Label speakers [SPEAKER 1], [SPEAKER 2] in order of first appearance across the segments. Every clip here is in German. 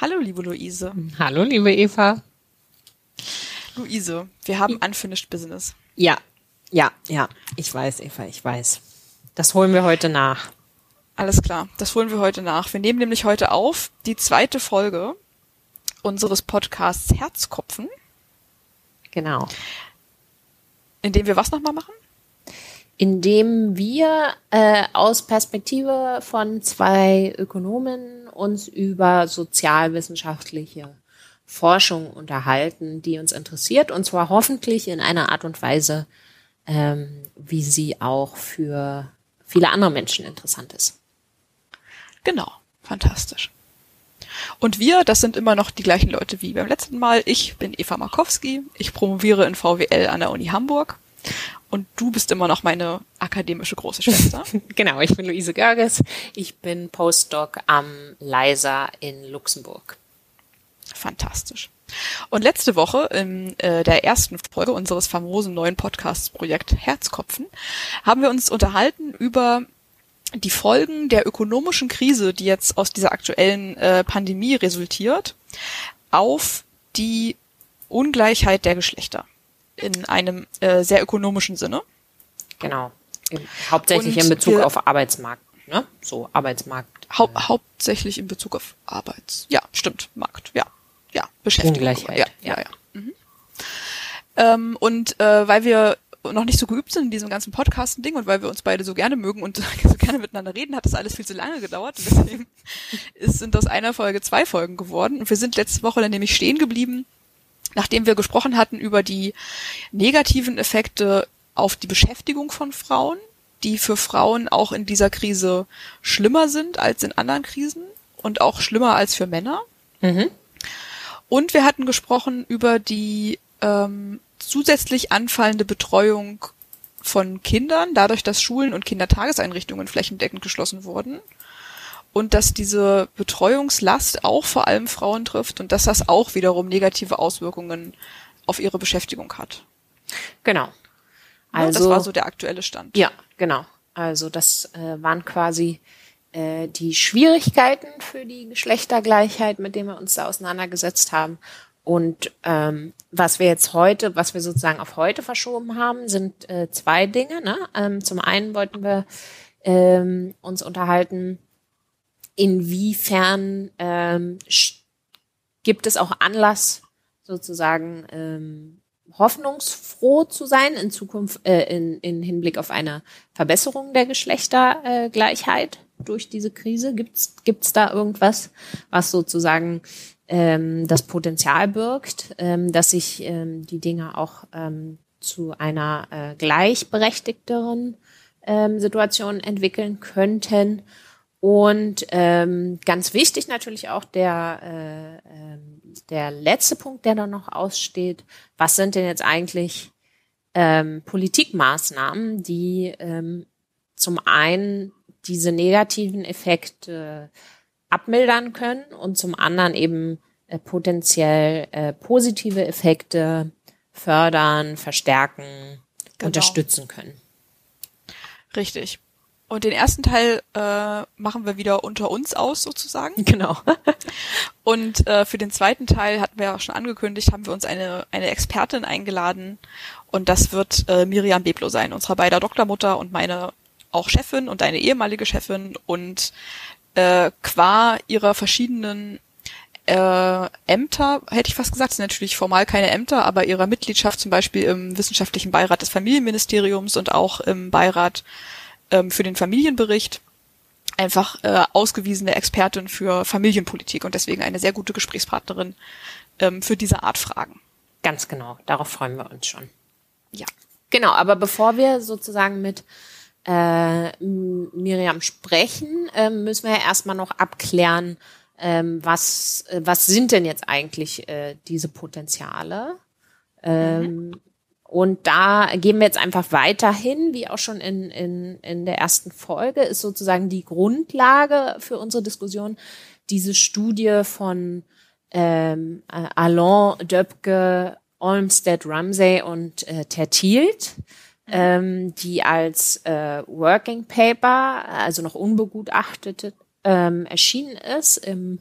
[SPEAKER 1] Hallo, liebe Luise.
[SPEAKER 2] Hallo, liebe Eva.
[SPEAKER 1] Luise, wir haben Unfinished Business.
[SPEAKER 2] Ja, ja, ja. Ich weiß, Eva, ich weiß. Das holen wir heute nach.
[SPEAKER 1] Alles klar, das holen wir heute nach. Wir nehmen nämlich heute auf die zweite Folge unseres Podcasts Herzkopfen.
[SPEAKER 2] Genau.
[SPEAKER 1] In dem wir was nochmal machen?
[SPEAKER 2] Indem wir äh, aus Perspektive von zwei Ökonomen uns über sozialwissenschaftliche Forschung unterhalten, die uns interessiert, und zwar hoffentlich in einer Art und Weise, ähm, wie sie auch für viele andere Menschen interessant ist.
[SPEAKER 1] Genau, fantastisch. Und wir, das sind immer noch die gleichen Leute wie beim letzten Mal. Ich bin Eva Markowski, ich promoviere in VWL an der Uni Hamburg und du bist immer noch meine akademische große Schwester.
[SPEAKER 2] genau, ich bin Luise Görges, ich bin Postdoc am LISA in Luxemburg.
[SPEAKER 1] Fantastisch. Und letzte Woche in äh, der ersten Folge unseres famosen neuen Podcasts-Projekt Herzkopfen haben wir uns unterhalten über die Folgen der ökonomischen Krise, die jetzt aus dieser aktuellen äh, Pandemie resultiert, auf die Ungleichheit der Geschlechter in einem äh, sehr ökonomischen Sinne.
[SPEAKER 2] Genau. Hauptsächlich Und in Bezug wir, auf Arbeitsmarkt, ne? So Arbeitsmarkt.
[SPEAKER 1] Hau äh, hauptsächlich in Bezug auf Arbeits. Ja, stimmt, Markt. Ja, ja, Beschäftigung.
[SPEAKER 2] Ungleichheit.
[SPEAKER 1] Ja, ja, ja. ja. Mhm. Ähm, und äh, weil wir noch nicht so geübt sind in diesem ganzen Podcasten-Ding und weil wir uns beide so gerne mögen und so gerne miteinander reden, hat das alles viel zu lange gedauert. Deswegen ist, sind aus einer Folge zwei Folgen geworden. Und wir sind letzte Woche dann nämlich stehen geblieben, nachdem wir gesprochen hatten über die negativen Effekte auf die Beschäftigung von Frauen, die für Frauen auch in dieser Krise schlimmer sind als in anderen Krisen und auch schlimmer als für Männer. Mhm. Und wir hatten gesprochen über die ähm, zusätzlich anfallende Betreuung von Kindern, dadurch, dass Schulen und Kindertageseinrichtungen flächendeckend geschlossen wurden und dass diese Betreuungslast auch vor allem Frauen trifft und dass das auch wiederum negative Auswirkungen auf ihre Beschäftigung hat.
[SPEAKER 2] Genau.
[SPEAKER 1] Also das war so der aktuelle Stand.
[SPEAKER 2] Ja, genau. Also das äh, waren quasi äh, die Schwierigkeiten für die Geschlechtergleichheit, mit denen wir uns da auseinandergesetzt haben. Und ähm, was wir jetzt heute, was wir sozusagen auf heute verschoben haben, sind äh, zwei Dinge. Ne? Ähm, zum einen wollten wir ähm, uns unterhalten, inwiefern ähm, gibt es auch Anlass, sozusagen ähm, hoffnungsfroh zu sein in Zukunft, äh, in, in Hinblick auf eine Verbesserung der Geschlechtergleichheit durch diese Krise? Gibt's gibt's da irgendwas, was sozusagen ähm, das Potenzial birgt, ähm, dass sich ähm, die Dinge auch ähm, zu einer äh, gleichberechtigteren ähm, Situation entwickeln könnten? Und ähm, ganz wichtig natürlich auch der, äh, äh, der letzte Punkt, der da noch aussteht. Was sind denn jetzt eigentlich ähm, Politikmaßnahmen, die ähm, zum einen diese negativen Effekte abmildern können und zum anderen eben äh, potenziell äh, positive Effekte fördern, verstärken, genau. unterstützen können.
[SPEAKER 1] Richtig. Und den ersten Teil äh, machen wir wieder unter uns aus sozusagen.
[SPEAKER 2] Genau.
[SPEAKER 1] und äh, für den zweiten Teil hatten wir ja auch schon angekündigt, haben wir uns eine eine Expertin eingeladen und das wird äh, Miriam Beblo sein, unsere beider Doktormutter und meine auch Chefin und eine ehemalige Chefin und äh, qua ihrer verschiedenen äh, Ämter, hätte ich fast gesagt, sind natürlich formal keine Ämter, aber ihrer Mitgliedschaft zum Beispiel im wissenschaftlichen Beirat des Familienministeriums und auch im Beirat ähm, für den Familienbericht einfach äh, ausgewiesene Expertin für Familienpolitik und deswegen eine sehr gute Gesprächspartnerin ähm, für diese Art Fragen.
[SPEAKER 2] Ganz genau, darauf freuen wir uns schon.
[SPEAKER 1] Ja.
[SPEAKER 2] Genau, aber bevor wir sozusagen mit äh, Miriam sprechen, äh, müssen wir ja erstmal noch abklären, ähm, was, äh, was sind denn jetzt eigentlich äh, diese Potenziale? Ähm, mhm. Und da gehen wir jetzt einfach weiterhin, wie auch schon in, in, in der ersten Folge, ist sozusagen die Grundlage für unsere Diskussion. Diese Studie von ähm, Alain Döpke, Olmsted Ramsey und äh, Tertielt ähm, die als äh, Working Paper, also noch unbegutachtet, ähm, erschienen ist im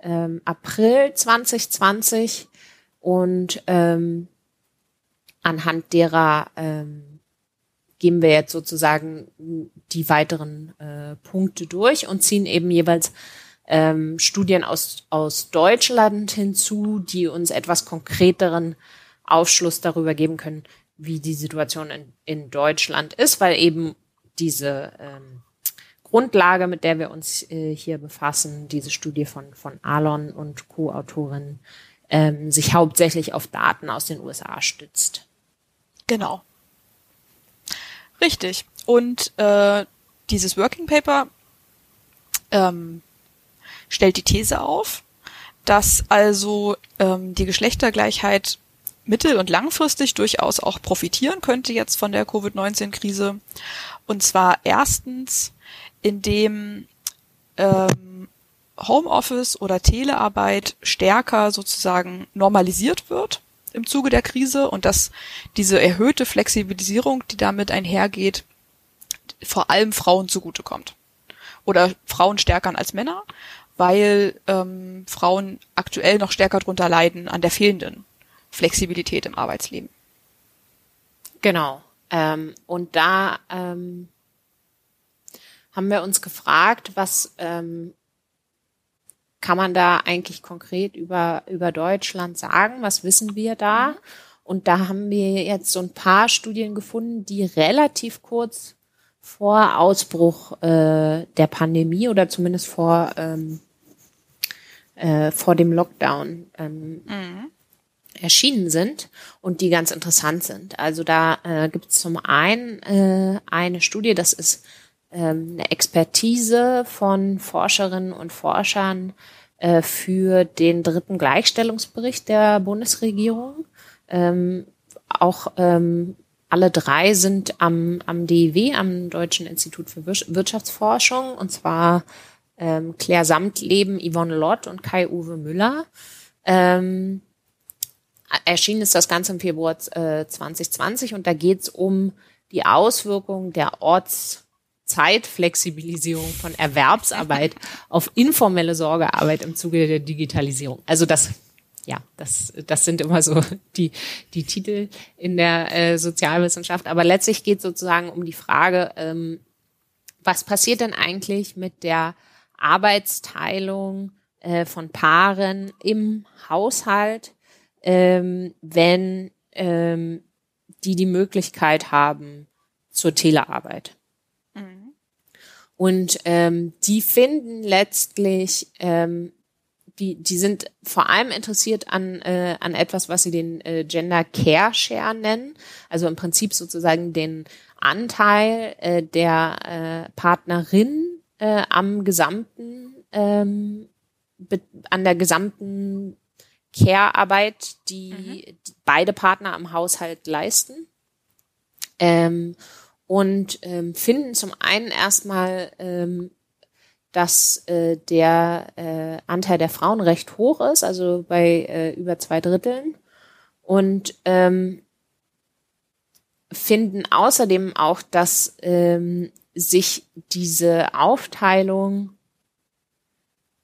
[SPEAKER 2] ähm, April 2020 und ähm, anhand derer ähm, gehen wir jetzt sozusagen die weiteren äh, Punkte durch und ziehen eben jeweils ähm, Studien aus, aus Deutschland hinzu, die uns etwas konkreteren Aufschluss darüber geben können, wie die Situation in, in Deutschland ist, weil eben diese ähm, Grundlage, mit der wir uns äh, hier befassen, diese Studie von, von Alon und Co-Autorin, ähm, sich hauptsächlich auf Daten aus den USA stützt.
[SPEAKER 1] Genau. Richtig. Und äh, dieses Working Paper ähm, stellt die These auf, dass also ähm, die Geschlechtergleichheit mittel- und langfristig durchaus auch profitieren könnte jetzt von der Covid-19-Krise. Und zwar erstens, indem ähm, Homeoffice oder Telearbeit stärker sozusagen normalisiert wird im Zuge der Krise und dass diese erhöhte Flexibilisierung, die damit einhergeht, vor allem Frauen zugutekommt. Oder Frauen stärker als Männer, weil ähm, Frauen aktuell noch stärker drunter leiden an der fehlenden Flexibilität im Arbeitsleben.
[SPEAKER 2] Genau. Ähm, und da ähm, haben wir uns gefragt, was ähm, kann man da eigentlich konkret über, über Deutschland sagen? Was wissen wir da? Mhm. Und da haben wir jetzt so ein paar Studien gefunden, die relativ kurz vor Ausbruch äh, der Pandemie oder zumindest vor, ähm, äh, vor dem Lockdown ähm, mhm. erschienen sind und die ganz interessant sind. Also da äh, gibt es zum einen äh, eine Studie, das ist eine Expertise von Forscherinnen und Forschern äh, für den dritten Gleichstellungsbericht der Bundesregierung. Ähm, auch ähm, alle drei sind am, am DIW, am Deutschen Institut für Wirtschaftsforschung, und zwar ähm, Claire Samtleben, Yvonne Lott und Kai-Uwe Müller. Ähm, erschienen ist das Ganze im Februar äh, 2020 und da geht es um die Auswirkungen der Orts- Zeitflexibilisierung von Erwerbsarbeit auf informelle Sorgearbeit im Zuge der Digitalisierung. Also das, ja, das, das sind immer so die, die Titel in der äh, Sozialwissenschaft. Aber letztlich geht sozusagen um die Frage, ähm, was passiert denn eigentlich mit der Arbeitsteilung äh, von Paaren im Haushalt, ähm, wenn ähm, die die Möglichkeit haben zur Telearbeit. Und ähm, die finden letztlich, ähm, die, die sind vor allem interessiert an, äh, an etwas, was sie den äh, Gender Care Share nennen. Also im Prinzip sozusagen den Anteil äh, der äh, Partnerin äh, am gesamten, ähm, an der gesamten Care-Arbeit, die, mhm. die beide Partner am Haushalt leisten. Ähm, und ähm, finden zum einen erstmal, ähm, dass äh, der äh, Anteil der Frauen recht hoch ist, also bei äh, über zwei Dritteln. Und ähm, finden außerdem auch, dass ähm, sich diese Aufteilung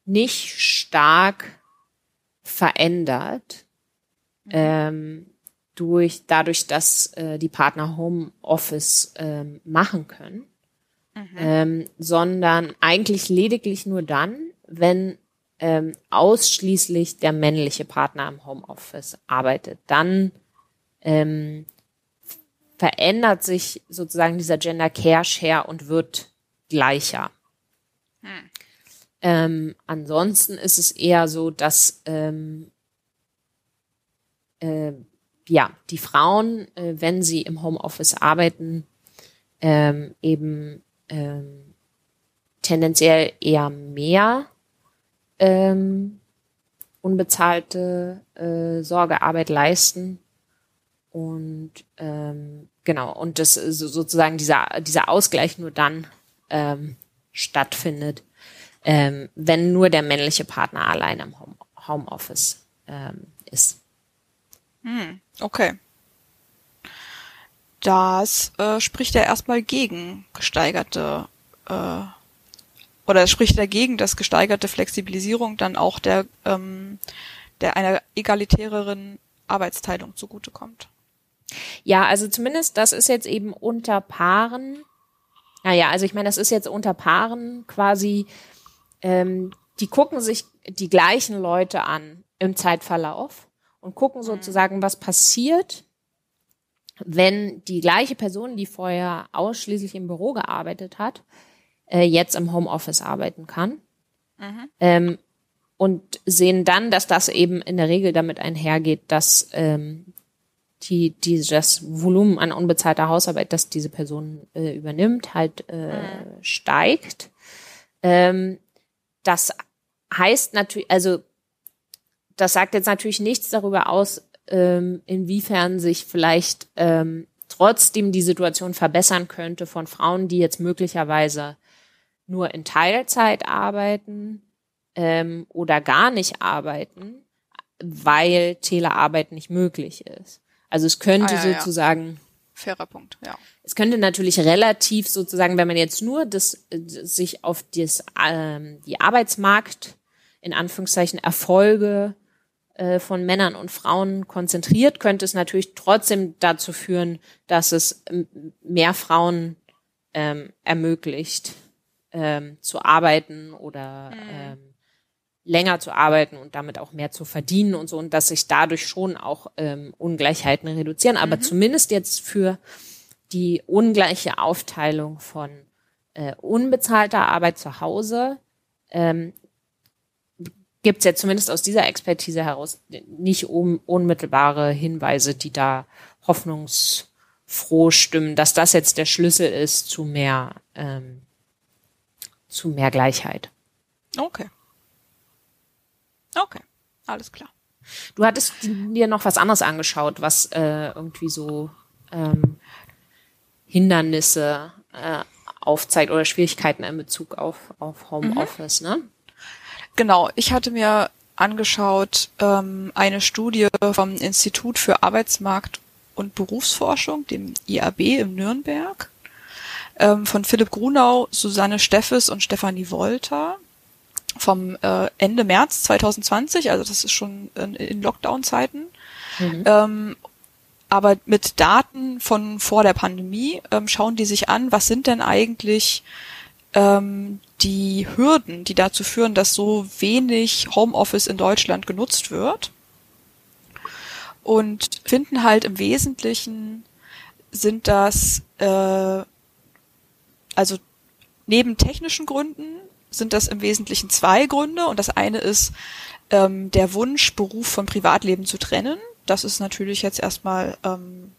[SPEAKER 2] nicht stark verändert. Mhm. Ähm, durch, dadurch, dass äh, die Partner Homeoffice ähm, machen können, mhm. ähm, sondern eigentlich lediglich nur dann, wenn ähm, ausschließlich der männliche Partner im Homeoffice arbeitet. Dann ähm, verändert sich sozusagen dieser Gender Care Share und wird gleicher. Hm. Ähm, ansonsten ist es eher so, dass ähm, äh, ja, die Frauen, äh, wenn sie im Homeoffice arbeiten, ähm, eben ähm, tendenziell eher mehr ähm, unbezahlte äh, Sorgearbeit leisten. Und ähm, genau, und das sozusagen dieser, dieser Ausgleich nur dann ähm, stattfindet, ähm, wenn nur der männliche Partner allein im Home, Homeoffice ähm, ist.
[SPEAKER 1] Hm, okay. Das äh, spricht ja erstmal gegen gesteigerte äh, oder spricht dagegen, dass gesteigerte Flexibilisierung dann auch der, ähm, der einer egalitäreren Arbeitsteilung zugutekommt.
[SPEAKER 2] Ja, also zumindest das ist jetzt eben unter Paaren. Naja, also ich meine, das ist jetzt unter Paaren quasi, ähm, die gucken sich die gleichen Leute an im Zeitverlauf und gucken mhm. sozusagen, was passiert, wenn die gleiche Person, die vorher ausschließlich im Büro gearbeitet hat, äh, jetzt im Homeoffice arbeiten kann. Mhm. Ähm, und sehen dann, dass das eben in der Regel damit einhergeht, dass ähm, die, die das Volumen an unbezahlter Hausarbeit, das diese Person äh, übernimmt, halt äh, mhm. steigt. Ähm, das heißt natürlich, also das sagt jetzt natürlich nichts darüber aus, ähm, inwiefern sich vielleicht ähm, trotzdem die Situation verbessern könnte von Frauen, die jetzt möglicherweise nur in Teilzeit arbeiten ähm, oder gar nicht arbeiten, weil Telearbeit nicht möglich ist. Also es könnte ah, ja, sozusagen
[SPEAKER 1] ja. fairer Punkt, ja.
[SPEAKER 2] Es könnte natürlich relativ sozusagen, wenn man jetzt nur das sich auf das ähm, die Arbeitsmarkt in Anführungszeichen Erfolge äh, von Männern und Frauen konzentriert, könnte es natürlich trotzdem dazu führen, dass es mehr Frauen ähm, ermöglicht, ähm, zu arbeiten oder mhm. ähm, länger zu arbeiten und damit auch mehr zu verdienen und so und dass sich dadurch schon auch ähm, Ungleichheiten reduzieren. Aber mhm. zumindest jetzt für die ungleiche Aufteilung von äh, unbezahlter Arbeit zu Hause ähm, gibt es ja zumindest aus dieser Expertise heraus nicht un unmittelbare Hinweise, die da hoffnungsfroh stimmen, dass das jetzt der Schlüssel ist zu mehr, ähm, zu mehr Gleichheit.
[SPEAKER 1] Okay. Okay, alles klar.
[SPEAKER 2] Du hattest dir noch was anderes angeschaut, was äh, irgendwie so ähm, Hindernisse äh, aufzeigt oder Schwierigkeiten in Bezug auf, auf Homeoffice, mhm. ne?
[SPEAKER 1] Genau, ich hatte mir angeschaut ähm, eine Studie vom Institut für Arbeitsmarkt und Berufsforschung, dem IAB in Nürnberg, ähm, von Philipp Grunau, Susanne Steffes und Stefanie Wolter vom äh, Ende März 2020, also das ist schon in, in Lockdown-Zeiten. Mhm. Ähm, aber mit Daten von vor der Pandemie ähm, schauen die sich an, was sind denn eigentlich ähm, die Hürden, die dazu führen, dass so wenig Homeoffice in Deutschland genutzt wird. Und finden halt im Wesentlichen sind das, äh, also neben technischen Gründen sind das im Wesentlichen zwei Gründe. Und das eine ist ähm, der Wunsch, Beruf von Privatleben zu trennen. Das ist natürlich jetzt erstmal ähm,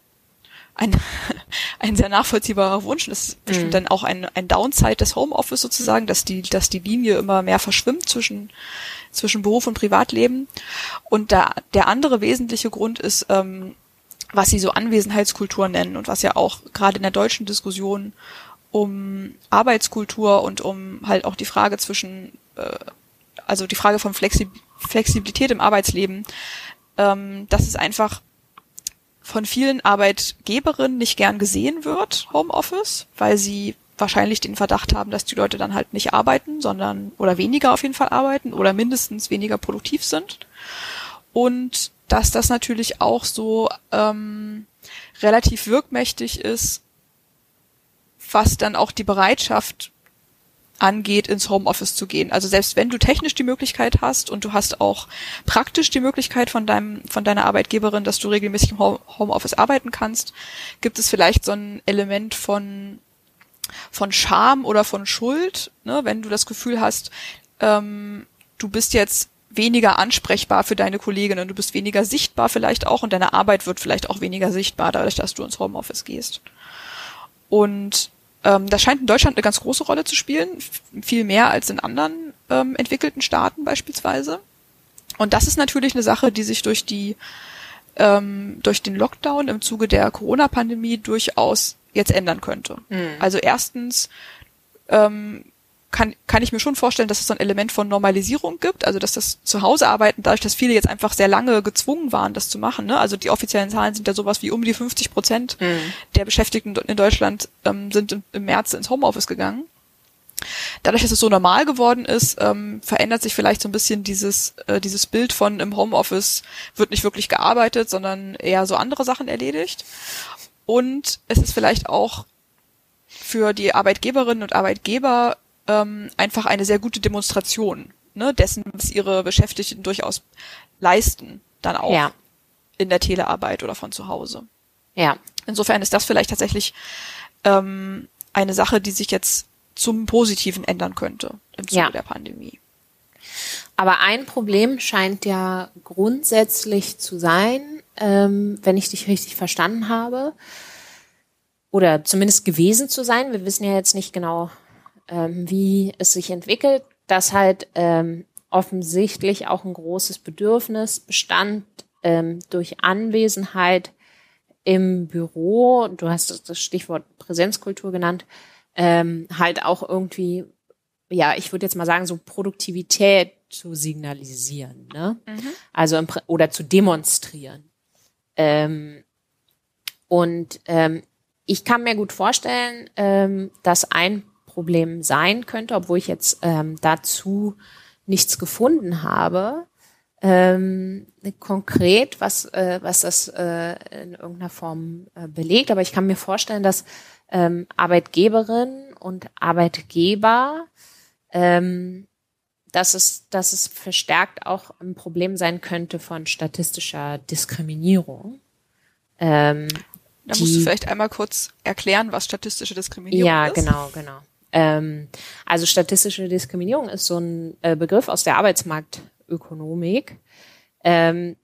[SPEAKER 1] ein, ein sehr nachvollziehbarer Wunsch. Das ist bestimmt mhm. dann auch ein, ein Downside des Homeoffice sozusagen, dass die, dass die Linie immer mehr verschwimmt zwischen, zwischen Beruf und Privatleben. Und da, der andere wesentliche Grund ist, ähm, was sie so Anwesenheitskultur nennen und was ja auch gerade in der deutschen Diskussion um Arbeitskultur und um halt auch die Frage zwischen, äh, also die Frage von Flexi Flexibilität im Arbeitsleben, ähm, dass es einfach von vielen Arbeitgeberinnen nicht gern gesehen wird, Homeoffice, weil sie wahrscheinlich den Verdacht haben, dass die Leute dann halt nicht arbeiten, sondern oder weniger auf jeden Fall arbeiten oder mindestens weniger produktiv sind. Und dass das natürlich auch so ähm, relativ wirkmächtig ist, was dann auch die Bereitschaft angeht, ins Homeoffice zu gehen. Also selbst wenn du technisch die Möglichkeit hast und du hast auch praktisch die Möglichkeit von deinem, von deiner Arbeitgeberin, dass du regelmäßig im Homeoffice arbeiten kannst, gibt es vielleicht so ein Element von, von Scham oder von Schuld, ne? wenn du das Gefühl hast, ähm, du bist jetzt weniger ansprechbar für deine Kolleginnen, du bist weniger sichtbar vielleicht auch und deine Arbeit wird vielleicht auch weniger sichtbar dadurch, dass du ins Homeoffice gehst. Und ähm, das scheint in Deutschland eine ganz große Rolle zu spielen, viel mehr als in anderen ähm, entwickelten Staaten beispielsweise. Und das ist natürlich eine Sache, die sich durch die ähm, durch den Lockdown im Zuge der Corona-Pandemie durchaus jetzt ändern könnte. Mhm. Also erstens ähm, kann, kann ich mir schon vorstellen, dass es so ein Element von Normalisierung gibt, also dass das Zuhausearbeiten, dadurch, dass viele jetzt einfach sehr lange gezwungen waren, das zu machen, ne? also die offiziellen Zahlen sind ja sowas wie um die 50 Prozent mhm. der Beschäftigten in Deutschland ähm, sind im, im März ins Homeoffice gegangen, Dadurch, dass es so normal geworden ist, ähm, verändert sich vielleicht so ein bisschen dieses, äh, dieses Bild von im Homeoffice wird nicht wirklich gearbeitet, sondern eher so andere Sachen erledigt. Und es ist vielleicht auch für die Arbeitgeberinnen und Arbeitgeber ähm, einfach eine sehr gute Demonstration ne, dessen, was ihre Beschäftigten durchaus leisten, dann auch ja. in der Telearbeit oder von zu Hause.
[SPEAKER 2] Ja.
[SPEAKER 1] Insofern ist das vielleicht tatsächlich ähm, eine Sache, die sich jetzt zum Positiven ändern könnte im Zuge ja. der Pandemie.
[SPEAKER 2] Aber ein Problem scheint ja grundsätzlich zu sein, ähm, wenn ich dich richtig verstanden habe, oder zumindest gewesen zu sein. Wir wissen ja jetzt nicht genau, ähm, wie es sich entwickelt, dass halt ähm, offensichtlich auch ein großes Bedürfnis bestand ähm, durch Anwesenheit im Büro, du hast das Stichwort Präsenzkultur genannt, ähm, halt auch irgendwie, ja, ich würde jetzt mal sagen, so Produktivität zu signalisieren, ne? Mhm. Also im, oder zu demonstrieren. Ähm, und ähm, ich kann mir gut vorstellen, ähm, dass ein Problem sein könnte, obwohl ich jetzt ähm, dazu nichts gefunden habe, ähm, konkret, was, äh, was das äh, in irgendeiner Form äh, belegt. Aber ich kann mir vorstellen, dass ähm, Arbeitgeberinnen und Arbeitgeber, ähm, dass es, dass es verstärkt auch ein Problem sein könnte von statistischer Diskriminierung.
[SPEAKER 1] Ähm, da musst du vielleicht einmal kurz erklären, was statistische Diskriminierung
[SPEAKER 2] ja,
[SPEAKER 1] ist.
[SPEAKER 2] Ja, genau, genau. Ähm, also statistische Diskriminierung ist so ein äh, Begriff aus der Arbeitsmarktökonomik, ähm,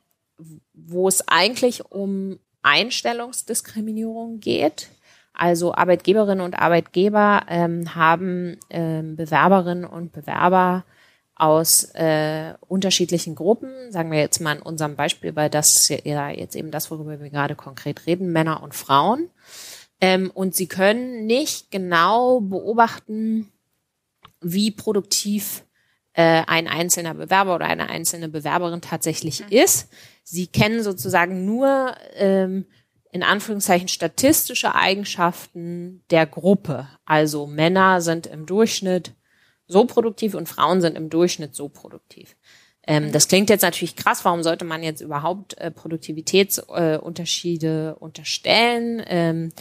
[SPEAKER 2] wo es eigentlich um Einstellungsdiskriminierung geht. Also Arbeitgeberinnen und Arbeitgeber ähm, haben ähm, Bewerberinnen und Bewerber aus äh, unterschiedlichen Gruppen, sagen wir jetzt mal in unserem Beispiel, weil das ja jetzt eben das, worüber wir gerade konkret reden, Männer und Frauen. Ähm, und sie können nicht genau beobachten, wie produktiv äh, ein einzelner Bewerber oder eine einzelne Bewerberin tatsächlich mhm. ist. Sie kennen sozusagen nur ähm, in Anführungszeichen statistische Eigenschaften der Gruppe. Also Männer sind im Durchschnitt so produktiv und Frauen sind im Durchschnitt so produktiv. Ähm, mhm. das klingt jetzt natürlich krass. Warum sollte man jetzt überhaupt äh, Produktivitätsunterschiede äh, unterstellen? Ähm,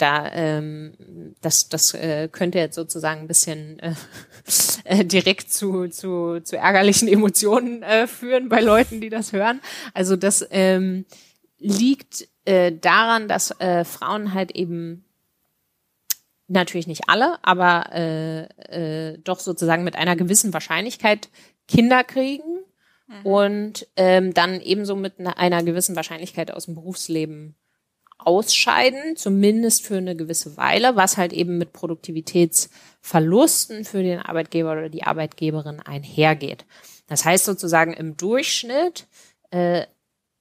[SPEAKER 2] da ähm, das das äh, könnte jetzt sozusagen ein bisschen äh, äh, direkt zu zu zu ärgerlichen Emotionen äh, führen bei Leuten, die das hören. Also das ähm, liegt äh, daran, dass äh, Frauen halt eben natürlich nicht alle, aber äh, äh, doch sozusagen mit einer gewissen Wahrscheinlichkeit Kinder kriegen mhm. und ähm, dann ebenso mit einer gewissen Wahrscheinlichkeit aus dem Berufsleben ausscheiden, zumindest für eine gewisse Weile, was halt eben mit Produktivitätsverlusten für den Arbeitgeber oder die Arbeitgeberin einhergeht. Das heißt sozusagen im Durchschnitt äh,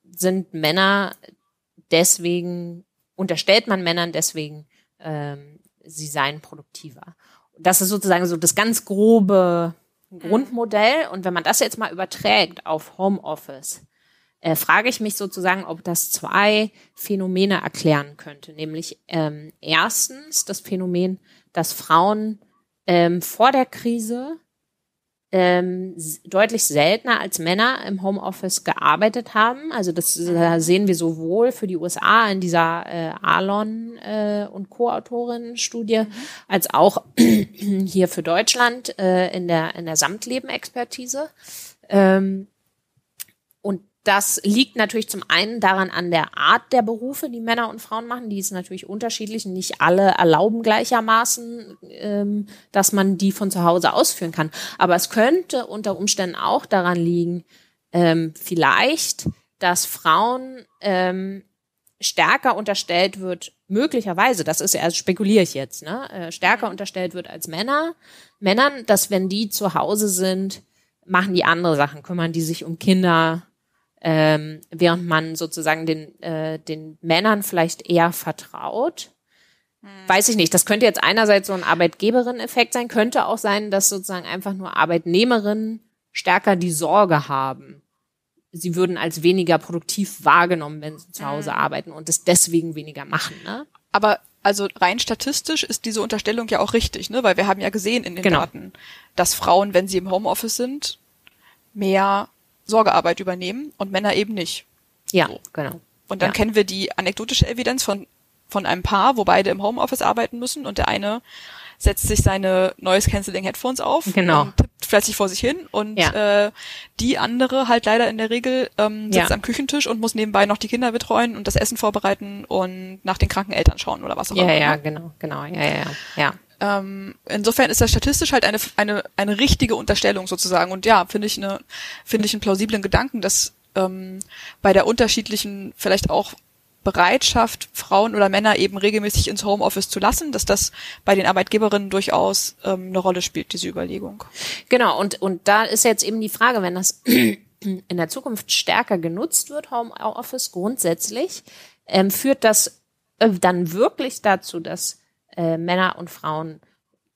[SPEAKER 2] sind Männer deswegen, unterstellt man Männern deswegen, ähm, sie seien produktiver. Das ist sozusagen so das ganz grobe Grundmodell. Und wenn man das jetzt mal überträgt auf Homeoffice, äh, frage ich mich sozusagen, ob das zwei Phänomene erklären könnte. Nämlich ähm, erstens das Phänomen, dass Frauen ähm, vor der Krise ähm, deutlich seltener als Männer im Homeoffice gearbeitet haben. Also das äh, sehen wir sowohl für die USA in dieser äh, Alon äh, und Co-Autorin-Studie, mhm. als auch hier für Deutschland äh, in der in der Samtleben-Expertise. Ähm, das liegt natürlich zum einen daran an der Art der Berufe, die Männer und Frauen machen. Die ist natürlich unterschiedlich und nicht alle erlauben gleichermaßen, ähm, dass man die von zu Hause ausführen kann. Aber es könnte unter Umständen auch daran liegen, ähm, vielleicht, dass Frauen ähm, stärker unterstellt wird, möglicherweise, das ist ja, also spekuliere ich jetzt, ne, äh, stärker mhm. unterstellt wird als Männer, Männern, dass wenn die zu Hause sind, machen die andere Sachen, kümmern die sich um Kinder, ähm, während man sozusagen den, äh, den Männern vielleicht eher vertraut. Hm. Weiß ich nicht. Das könnte jetzt einerseits so ein Arbeitgeberin-Effekt sein, könnte auch sein, dass sozusagen einfach nur Arbeitnehmerinnen stärker die Sorge haben. Sie würden als weniger produktiv wahrgenommen, wenn sie zu Hause hm. arbeiten und es deswegen weniger machen. Ne?
[SPEAKER 1] Aber also rein statistisch ist diese Unterstellung ja auch richtig, ne? Weil wir haben ja gesehen in den
[SPEAKER 2] Genau.
[SPEAKER 1] Daten, dass Frauen, wenn sie im Homeoffice sind, mehr Sorgearbeit übernehmen und Männer eben nicht.
[SPEAKER 2] Ja,
[SPEAKER 1] So.
[SPEAKER 2] genau.
[SPEAKER 1] Und dann
[SPEAKER 2] Ja.
[SPEAKER 1] kennen wir die anekdotische Evidenz von, von einem Paar, wo beide im Homeoffice arbeiten müssen und der eine setzt sich seine Noise Cancelling Headphones auf
[SPEAKER 2] Genau.
[SPEAKER 1] und tippt fleißig vor sich hin und
[SPEAKER 2] Ja.
[SPEAKER 1] äh, die andere halt leider in der Regel ähm, sitzt
[SPEAKER 2] Ja.
[SPEAKER 1] am Küchentisch und muss nebenbei noch die Kinder betreuen und das Essen vorbereiten und nach den kranken Eltern schauen oder was auch
[SPEAKER 2] Ja,
[SPEAKER 1] immer.
[SPEAKER 2] ja,
[SPEAKER 1] ne?
[SPEAKER 2] genau, genau, ja, ja, ja.
[SPEAKER 1] Ähm, insofern ist das statistisch halt eine, eine, eine richtige Unterstellung sozusagen. Und ja, finde ich eine, finde ich einen plausiblen Gedanken, dass ähm, bei der unterschiedlichen vielleicht auch Bereitschaft, Frauen oder Männer eben regelmäßig ins Homeoffice zu lassen, dass das bei den Arbeitgeberinnen durchaus ähm, eine Rolle spielt, diese Überlegung.
[SPEAKER 2] Genau, und, und da ist jetzt eben die Frage, wenn das in der Zukunft stärker genutzt wird, Homeoffice grundsätzlich, ähm, führt das äh, dann wirklich dazu, dass äh, Männer und Frauen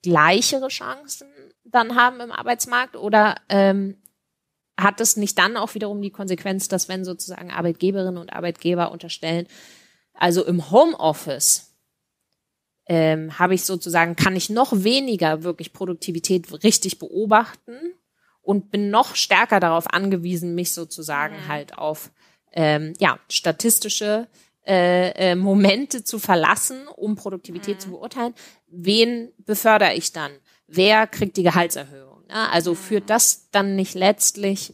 [SPEAKER 2] gleichere Chancen dann haben im Arbeitsmarkt? Oder ähm, hat es nicht dann auch wiederum die Konsequenz, dass wenn sozusagen Arbeitgeberinnen und Arbeitgeber unterstellen, also im Homeoffice ähm, habe ich sozusagen, kann ich noch weniger wirklich Produktivität richtig beobachten und bin noch stärker darauf angewiesen, mich sozusagen halt auf ähm, ja, statistische äh, äh, Momente zu verlassen, um Produktivität zu beurteilen. Wen befördere ich dann? Wer kriegt die Gehaltserhöhung? Ja, also führt das dann nicht letztlich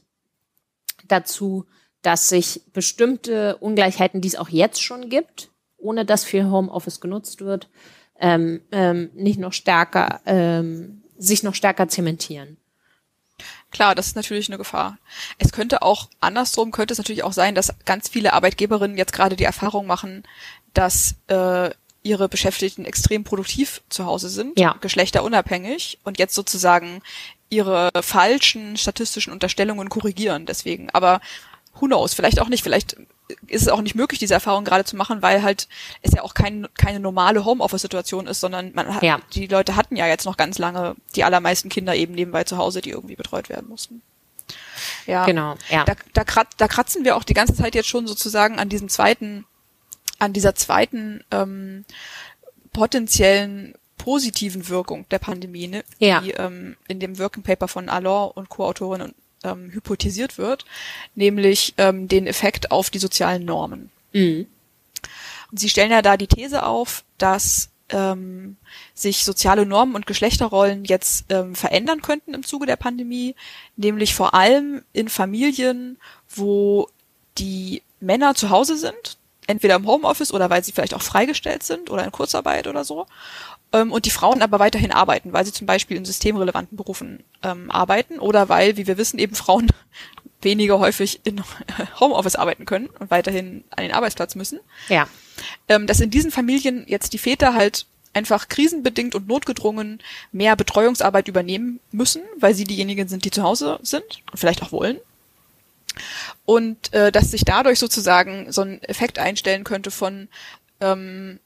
[SPEAKER 2] dazu, dass sich bestimmte Ungleichheiten, die es auch jetzt schon gibt, ohne dass viel Homeoffice genutzt wird, ähm, ähm, nicht noch stärker, ähm, sich noch stärker zementieren.
[SPEAKER 1] Klar, das ist natürlich eine Gefahr. Es könnte auch andersrum, könnte es natürlich auch sein, dass ganz viele Arbeitgeberinnen jetzt gerade die Erfahrung machen, dass äh, ihre Beschäftigten extrem produktiv zu Hause sind,
[SPEAKER 2] Ja.
[SPEAKER 1] geschlechterunabhängig und jetzt sozusagen ihre falschen statistischen Unterstellungen korrigieren deswegen. Aber who knows, vielleicht auch nicht, vielleicht ist es auch nicht möglich, diese Erfahrung gerade zu machen, weil halt es ja auch kein, keine normale Homeoffice-Situation ist, sondern man hat,
[SPEAKER 2] Ja.
[SPEAKER 1] die Leute hatten ja jetzt noch ganz lange die allermeisten Kinder eben nebenbei zu Hause, die irgendwie betreut werden mussten. Ja.
[SPEAKER 2] Genau, ja.
[SPEAKER 1] Da, da, krat, da kratzen wir auch die ganze Zeit jetzt schon sozusagen an diesem zweiten, an dieser zweiten ähm, potenziellen positiven Wirkung der Pandemie, ne,
[SPEAKER 2] Ja.
[SPEAKER 1] die ähm, in dem Working Paper von Allor und Co-Autorin ähm, hypothetisiert wird, nämlich ähm, den Effekt auf die sozialen Normen.
[SPEAKER 2] Mhm.
[SPEAKER 1] Und sie stellen ja da die These auf, dass ähm, sich soziale Normen und Geschlechterrollen jetzt ähm, verändern könnten im Zuge der Pandemie, nämlich vor allem in Familien, wo die Männer zu Hause sind, entweder im Homeoffice oder weil sie vielleicht auch freigestellt sind oder in Kurzarbeit oder so, ähm, und die Frauen aber weiterhin arbeiten, weil sie zum Beispiel in systemrelevanten Berufen ähm, arbeiten oder weil, wie wir wissen, eben Frauen weniger häufig in Homeoffice arbeiten können und weiterhin an den Arbeitsplatz müssen
[SPEAKER 2] Ja.
[SPEAKER 1] ähm, dass in diesen Familien jetzt die Väter halt einfach krisenbedingt und notgedrungen mehr Betreuungsarbeit übernehmen müssen, weil sie diejenigen sind, die zu Hause sind und vielleicht auch wollen. Und äh, dass sich dadurch sozusagen so ein Effekt einstellen könnte von, ähm,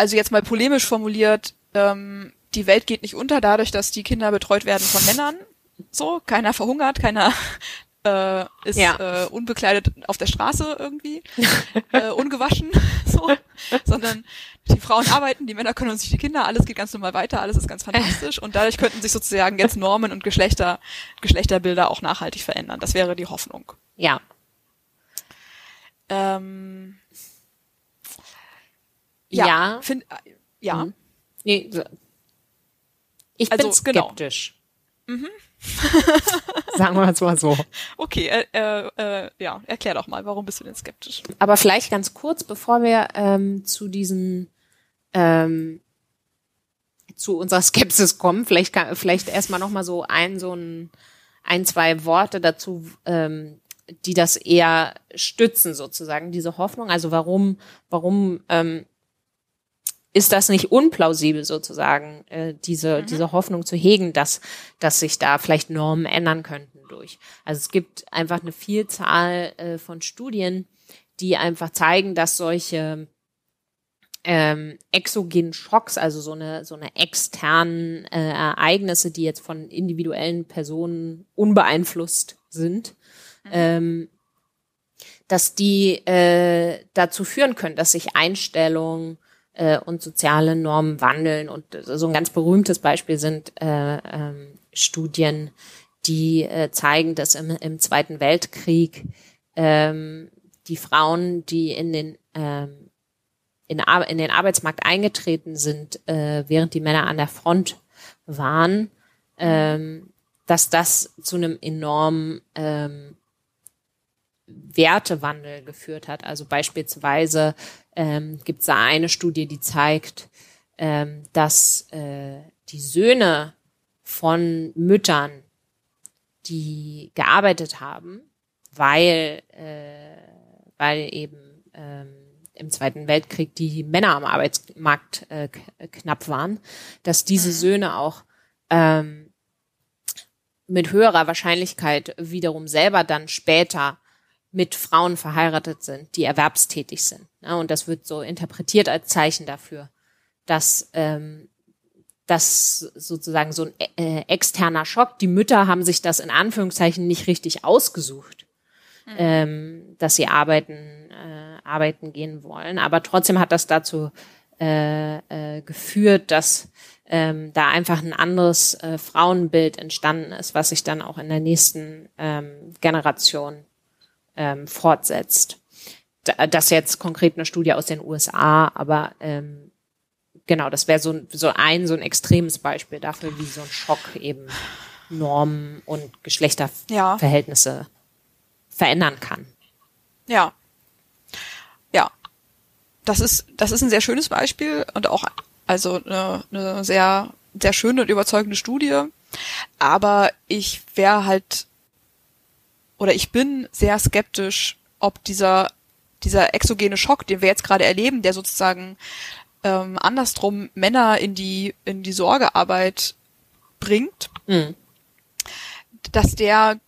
[SPEAKER 1] also jetzt mal polemisch formuliert, ähm, die Welt geht nicht unter dadurch, dass die Kinder betreut werden von Männern. So, keiner verhungert, keiner äh, ist
[SPEAKER 2] Ja.
[SPEAKER 1] äh, unbekleidet auf der Straße irgendwie, äh, ungewaschen, so, sondern die Frauen arbeiten, die Männer kümmern sich die Kinder, alles geht ganz normal weiter, alles ist ganz fantastisch und dadurch könnten sich sozusagen jetzt Normen und Geschlechter, Geschlechterbilder auch nachhaltig verändern. Das wäre die Hoffnung.
[SPEAKER 2] Ja.
[SPEAKER 1] Ähm,
[SPEAKER 2] Ja.
[SPEAKER 1] ja, find, äh, ja.
[SPEAKER 2] Mhm. Nee, ich
[SPEAKER 1] Also,
[SPEAKER 2] bin
[SPEAKER 1] genau.
[SPEAKER 2] skeptisch. Sagen wir es mal so.
[SPEAKER 1] Okay, äh, äh, äh, ja, erklär doch mal, warum bist du denn skeptisch?
[SPEAKER 2] Aber vielleicht ganz kurz, bevor wir ähm, zu diesen ähm, zu unserer Skepsis kommen, vielleicht kann, vielleicht erstmal noch mal so ein so ein ein zwei Worte dazu, ähm, die das eher stützen sozusagen diese Hoffnung. Also warum warum ähm, ist das nicht unplausibel sozusagen, äh, diese, diese Hoffnung zu hegen, dass, dass sich da vielleicht Normen ändern könnten durch. Also es gibt einfach eine Vielzahl äh, von Studien, die einfach zeigen, dass solche ähm, exogenen Schocks, also so eine, so eine externen äh, Ereignisse, die jetzt von individuellen Personen unbeeinflusst sind, ähm, dass die äh, dazu führen können, dass sich Einstellungen äh, und soziale Normen wandeln. Und so ein ganz berühmtes Beispiel sind äh, ähm, Studien, die äh, zeigen, dass im, im Zweiten Weltkrieg ähm, die Frauen, die in den ähm, in, in den Arbeitsmarkt eingetreten sind, äh, während die Männer an der Front waren, ähm, dass das zu einem enormen ähm, Wertewandel geführt hat. Also beispielsweise ähm, gibt es da eine Studie, die zeigt, ähm, dass äh, die Söhne von Müttern, die gearbeitet haben, weil, äh, weil eben ähm, im Zweiten Weltkrieg die Männer am Arbeitsmarkt äh, knapp waren, dass diese mhm. Söhne auch ähm, mit höherer Wahrscheinlichkeit wiederum selber dann später mit Frauen verheiratet sind, die erwerbstätig sind. Ja, und das wird so interpretiert als Zeichen dafür, dass ähm, das sozusagen so ein äh, externer Schock. Die Mütter haben sich das in Anführungszeichen nicht richtig ausgesucht, mhm. ähm, dass sie arbeiten, äh, arbeiten gehen wollen. Aber trotzdem hat das dazu äh, äh, geführt, dass ähm, da einfach ein anderes äh, Frauenbild entstanden ist, was sich dann auch in der nächsten ähm, Generation ähm, fortsetzt. Das jetzt konkret eine Studie aus den USA, aber ähm, genau, das wäre so, so ein so ein extremes Beispiel dafür, wie so ein Schock eben Normen und Geschlechterverhältnisse ja. verändern kann.
[SPEAKER 1] Ja. Ja. Das ist, das ist ein sehr schönes Beispiel und auch also eine, eine sehr, sehr schöne und überzeugende Studie. Aber ich wäre halt oder ich bin sehr skeptisch, ob dieser dieser exogene Schock, den wir jetzt gerade erleben, der sozusagen ähm, andersrum Männer in die in die Sorgearbeit bringt, mhm. dass der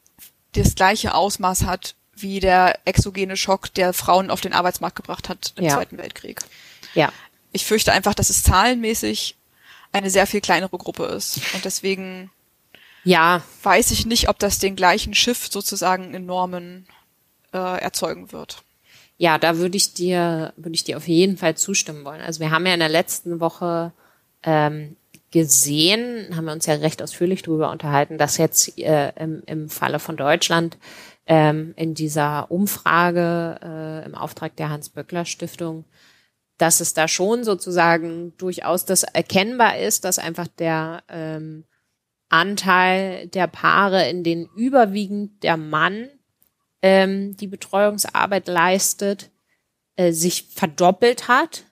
[SPEAKER 1] das gleiche Ausmaß hat wie der exogene Schock, der Frauen auf den Arbeitsmarkt gebracht hat im ja. Zweiten Weltkrieg.
[SPEAKER 2] Ja.
[SPEAKER 1] Ich fürchte einfach, dass es zahlenmäßig eine sehr viel kleinere Gruppe ist und deswegen
[SPEAKER 2] ja.
[SPEAKER 1] Weiß ich nicht, ob das den gleichen Schiff sozusagen in Normen äh, erzeugen wird.
[SPEAKER 2] Ja, da würde ich dir, würde ich dir auf jeden Fall zustimmen wollen. Also wir haben ja in der letzten Woche ähm, gesehen, haben wir uns ja recht ausführlich darüber unterhalten, dass jetzt äh, im, im Falle von Deutschland ähm, in dieser Umfrage äh, im Auftrag der Hans-Böckler-Stiftung, dass es da schon sozusagen durchaus das erkennbar ist, dass einfach der ähm, Anteil der Paare, in denen überwiegend der Mann ähm, die Betreuungsarbeit leistet, äh, sich verdoppelt hat.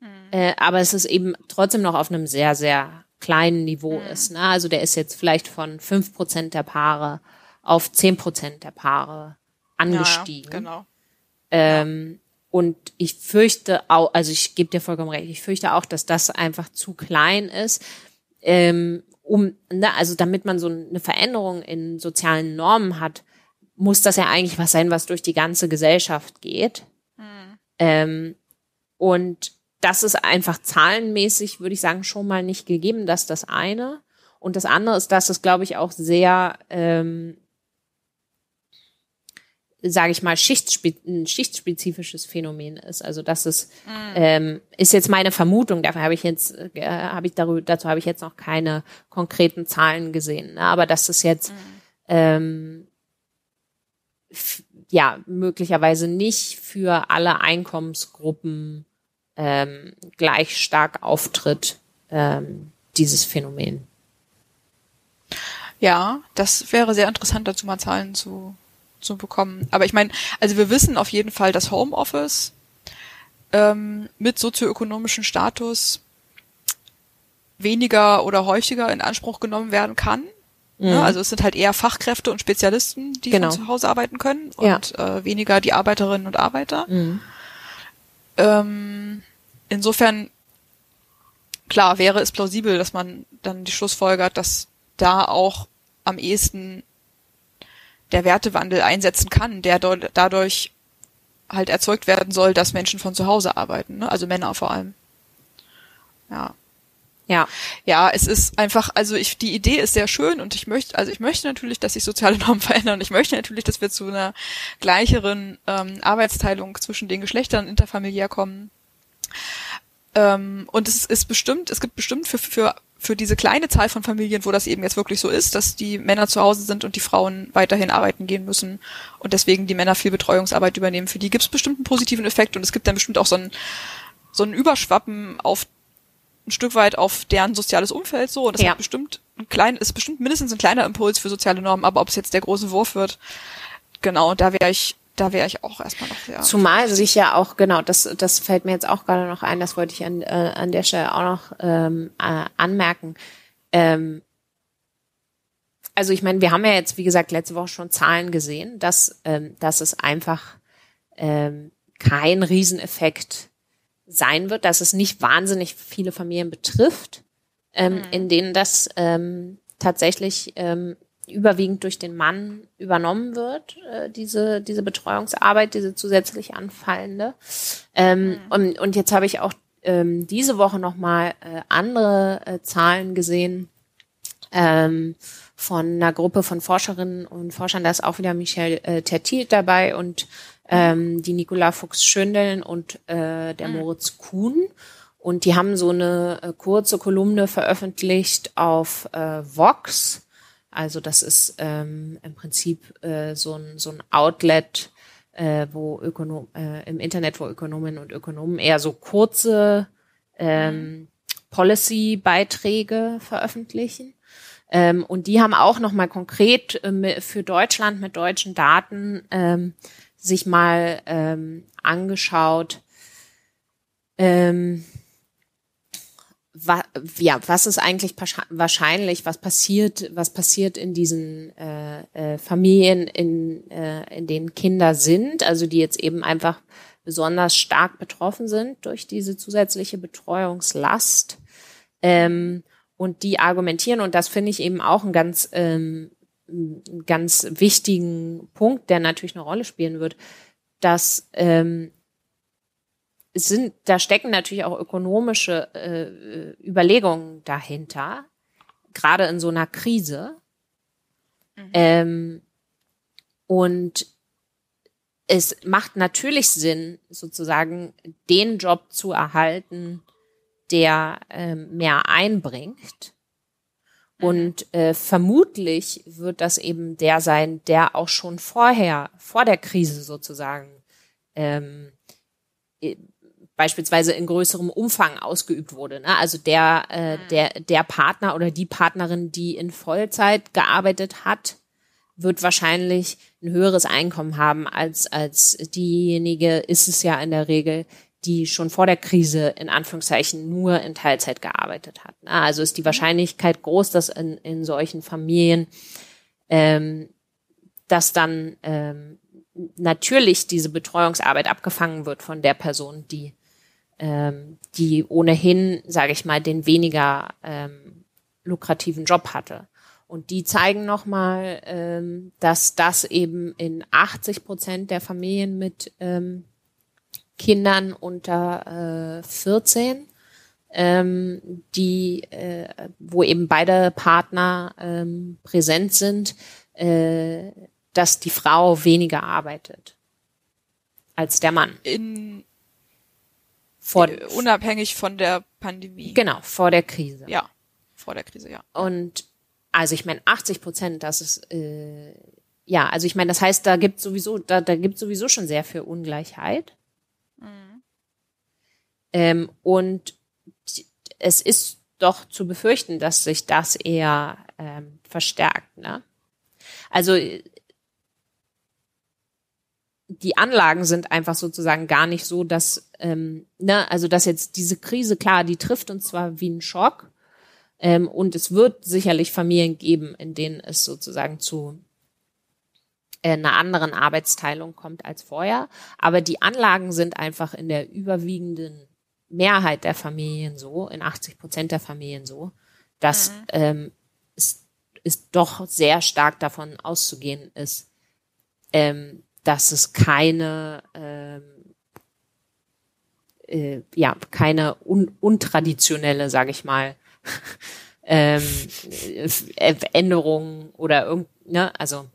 [SPEAKER 2] Mhm. Äh, aber es ist eben trotzdem noch auf einem sehr, sehr kleinen Niveau mhm. ist. Ne? Also der ist jetzt vielleicht von fünf Prozent der Paare auf zehn Prozent der Paare angestiegen.
[SPEAKER 1] Ja, genau.
[SPEAKER 2] Ähm, und ich fürchte auch, also ich gebe dir vollkommen recht, ich fürchte auch, dass das einfach zu klein ist. Ähm, um, ne, also damit man so eine Veränderung in sozialen Normen hat, muss das ja eigentlich was sein, was durch die ganze Gesellschaft geht. Mhm. Ähm, und das ist einfach zahlenmäßig, würde ich sagen, schon mal nicht gegeben, dass das eine. Und das andere ist, dass es, glaube ich, auch sehr ähm, sage ich mal, Schichtspe ein schichtspezifisches Phänomen ist. Also das ist, mhm. ähm, ist jetzt meine Vermutung. Dafür habe ich jetzt, äh, habe ich darüber, dazu habe ich jetzt noch keine konkreten Zahlen gesehen. Ne? Aber dass es jetzt mhm. ähm, ja möglicherweise nicht für alle Einkommensgruppen ähm, gleich stark auftritt, ähm, dieses Phänomen.
[SPEAKER 1] Ja, das wäre sehr interessant, dazu mal Zahlen zu zu bekommen. Aber ich meine, also wir wissen auf jeden Fall, dass Homeoffice ähm, mit sozioökonomischem Status weniger oder häufiger in Anspruch genommen werden kann. Mhm. Ja, also es sind halt eher Fachkräfte und Spezialisten, die genau. von zu Hause arbeiten können und ja. äh, weniger die Arbeiterinnen und Arbeiter. Mhm. Ähm, insofern, klar, wäre es plausibel, dass man dann die Schlussfolgert, dass da auch am ehesten der Wertewandel einsetzen kann, der dadurch halt erzeugt werden soll, dass Menschen von zu Hause arbeiten, ne? also Männer vor allem. Ja.
[SPEAKER 2] Ja.
[SPEAKER 1] Ja, es ist einfach, also ich, die Idee ist sehr schön und ich möchte, also ich möchte natürlich, dass sich soziale Normen verändern ich möchte natürlich, dass wir zu einer gleicheren ähm, Arbeitsteilung zwischen den Geschlechtern interfamiliär kommen. Ähm, und es ist bestimmt, es gibt bestimmt für, für, für diese kleine Zahl von Familien, wo das eben jetzt wirklich so ist, dass die Männer zu Hause sind und die Frauen weiterhin arbeiten gehen müssen und deswegen die Männer viel Betreuungsarbeit übernehmen. Für die gibt es bestimmt einen positiven Effekt und es gibt dann bestimmt auch so ein, so ein Überschwappen auf ein Stück weit auf deren soziales Umfeld so. Und das
[SPEAKER 2] Ja.
[SPEAKER 1] bestimmt ein klein, ist bestimmt mindestens ein kleiner Impuls für soziale Normen, aber ob es jetzt der große Wurf wird, genau, da wäre ich, da wäre ich auch erstmal noch sehr.
[SPEAKER 2] Zumal sich ja auch, genau, das, das fällt mir jetzt auch gerade noch ein, das wollte ich an, äh, an der Stelle auch noch ähm, äh, anmerken. Ähm, also ich meine, wir haben ja jetzt, wie gesagt, letzte Woche schon Zahlen gesehen, dass, ähm, dass es einfach ähm, kein Rieseneffekt sein wird, dass es nicht wahnsinnig viele Familien betrifft, ähm, in denen das ähm, tatsächlich ähm, überwiegend durch den Mann übernommen wird, äh, diese, diese Betreuungsarbeit, diese zusätzlich anfallende. Ähm, und, und jetzt habe ich auch ähm, diese Woche nochmal äh, andere äh, Zahlen gesehen ähm, von einer Gruppe von Forscherinnen und Forschern. Da ist auch wieder Michel äh, Tertil dabei und ähm, die Nicola Fuchs-Schöndeln und äh, der Moritz Kuhn. Und die haben so eine äh, kurze Kolumne veröffentlicht auf äh, Vox. Also das ist ähm, im Prinzip äh, so, ein, so ein Outlet, äh, wo Ökonom äh, im Internet, wo Ökonominnen und Ökonomen eher so kurze ähm, Policy-Beiträge veröffentlichen. Ähm, und die haben auch noch mal konkret ähm, für Deutschland mit deutschen Daten ähm, sich mal ähm, angeschaut, ähm, wa ja, was ist eigentlich wahrscheinlich, was passiert, was passiert in diesen äh, äh, Familien, in, äh, in denen Kinder sind, also die jetzt eben einfach besonders stark betroffen sind durch diese zusätzliche Betreuungslast. Ähm, und die argumentieren, und das finde ich eben auch einen ganz, ähm, ganz wichtigen Punkt, der natürlich eine Rolle spielen wird, dass ähm, es sind, da stecken natürlich auch ökonomische äh, Überlegungen dahinter, gerade in so einer Krise. Ähm, und es macht natürlich Sinn, sozusagen den Job zu erhalten, der ähm, mehr einbringt. Und äh, vermutlich wird das eben der sein, der auch schon vorher, vor der Krise sozusagen, ähm, äh, beispielsweise in größerem Umfang ausgeübt wurde. Ne? Also der, äh, der, der Partner oder die Partnerin, die in Vollzeit gearbeitet hat, wird wahrscheinlich ein höheres Einkommen haben als, als diejenige, ist es ja in der Regel, die schon vor der Krise in Anführungszeichen nur in Teilzeit gearbeitet hat. Na, Also ist die Wahrscheinlichkeit groß, dass in, in solchen Familien ähm, dass dann ähm, natürlich diese Betreuungsarbeit abgefangen wird von der Person, die ähm, die ohnehin, sage ich mal, den weniger ähm, lukrativen Job hatte. Und die zeigen nochmal, ähm, dass das eben in 80 Prozent der Familien mit ähm, Kindern unter äh, 14, ähm, die, äh, wo eben beide Partner ähm, präsent sind, äh, dass die Frau weniger arbeitet als der Mann.
[SPEAKER 1] In,
[SPEAKER 2] Vor,
[SPEAKER 1] äh, unabhängig von der Pandemie.
[SPEAKER 2] genau, vor der Krise.
[SPEAKER 1] Ja, vor der Krise, ja.
[SPEAKER 2] Und also ich meine, 80 Prozent, das ist äh, ja, also ich meine, das heißt, da gibt sowieso, da, da gibt sowieso schon sehr viel Ungleichheit. Ähm, und es ist doch zu befürchten, dass sich das eher ähm, verstärkt. Ne? Also die Anlagen sind einfach sozusagen gar nicht so, dass, ähm, ne, also dass jetzt diese Krise, klar, die trifft uns zwar wie ein Schock, ähm, und es wird sicherlich Familien geben, in denen es sozusagen zu äh, einer anderen Arbeitsteilung kommt als vorher. Aber die Anlagen sind einfach in der überwiegenden Mehrheit der Familien so, in 80 Prozent der Familien so, dass ähm, es, es doch sehr stark davon auszugehen ist, ähm, dass es keine ähm, äh, ja keine un untraditionelle, sage ich mal, ähm, äh, Änderungen oder irgend, ne, also